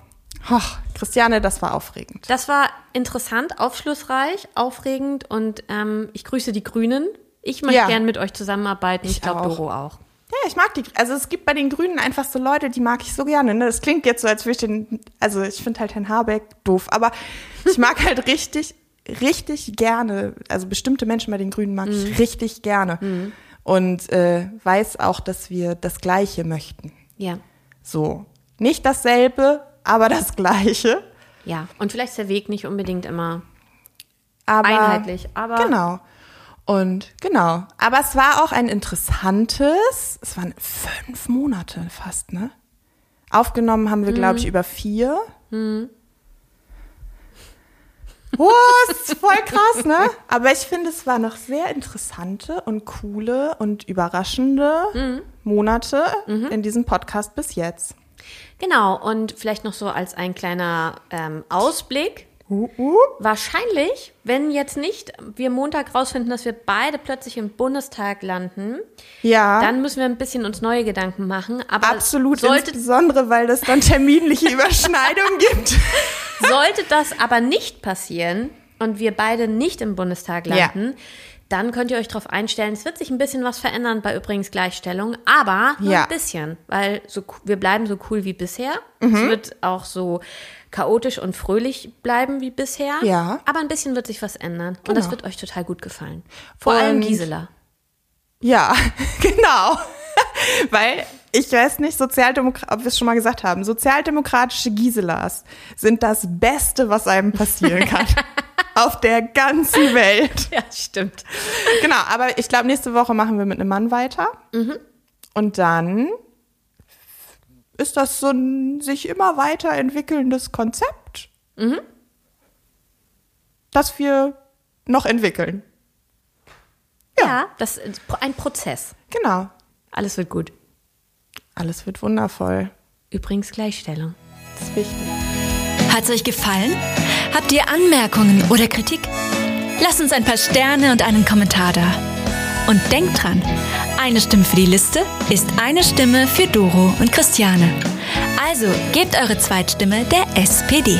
Och, Christiane, das war aufregend. Das war interessant, aufschlussreich, aufregend und ähm, ich grüße die Grünen. Ich möchte Ja. gern mit euch zusammenarbeiten. Ich, Ich glaube, auch. Doro auch. Ja, ich mag die. Also es gibt bei den Grünen einfach so Leute, die mag ich so gerne. Ne? Das klingt jetzt so, als würde ich den. Also ich finde halt Herrn Habeck doof, aber ich mag halt richtig, richtig gerne. Also bestimmte Menschen bei den Grünen mag ich richtig gerne. Und äh, weiß auch, dass wir das Gleiche möchten. Ja. So. Nicht dasselbe, aber das Gleiche. Ja. Und vielleicht ist der Weg nicht unbedingt immer Aber, einheitlich, aber Genau. Und genau. Aber es war auch ein interessantes, es waren fünf Monate fast, ne? Aufgenommen haben wir, glaube ich, über vier. Oh, das ist voll krass, ne? Aber ich finde, es war noch sehr interessante und coole und überraschende Monate in diesem Podcast bis jetzt. Genau. Und vielleicht noch so als ein kleiner ähm, Ausblick. Uh, uh. Wahrscheinlich, wenn jetzt nicht wir Montag rausfinden, dass wir beide plötzlich im Bundestag landen, Ja. dann müssen wir ein bisschen uns neue Gedanken machen. Aber Absolut, sollte, insbesondere, weil es dann terminliche Überschneidungen gibt. sollte das aber nicht passieren und wir beide nicht im Bundestag Ja. Dann könnt ihr euch darauf einstellen. Es wird sich ein bisschen was verändern bei übrigens Gleichstellung, aber nur Ja. ein bisschen, weil so, wir bleiben so cool wie bisher. Mhm. Es wird auch so chaotisch und fröhlich bleiben wie bisher. Ja. Aber ein bisschen wird sich was ändern. Und das Genau. wird euch total gut gefallen. Vor allem Und- Gisela. Ja, genau. Weil, ich weiß nicht, Sozialdemokrat, ob wir es schon mal gesagt haben, sozialdemokratische Giselas sind das Beste, was einem passieren kann. Auf der ganzen Welt. Ja, stimmt. Genau, aber ich glaube, nächste Woche machen wir mit einem Mann weiter. Und dann ist das so ein sich immer weiterentwickelndes Konzept, das wir noch entwickeln. Ja, das ist ein Prozess. Genau. Alles wird gut. Alles wird wundervoll. Übrigens Gleichstellung. Das ist wichtig. Hat's euch gefallen? Habt ihr Anmerkungen oder Kritik? Lasst uns ein paar Sterne und einen Kommentar da. Und denkt dran, eine Stimme für die Liste ist eine Stimme für Doro und Christiane. Also gebt eure Zweitstimme der SPD.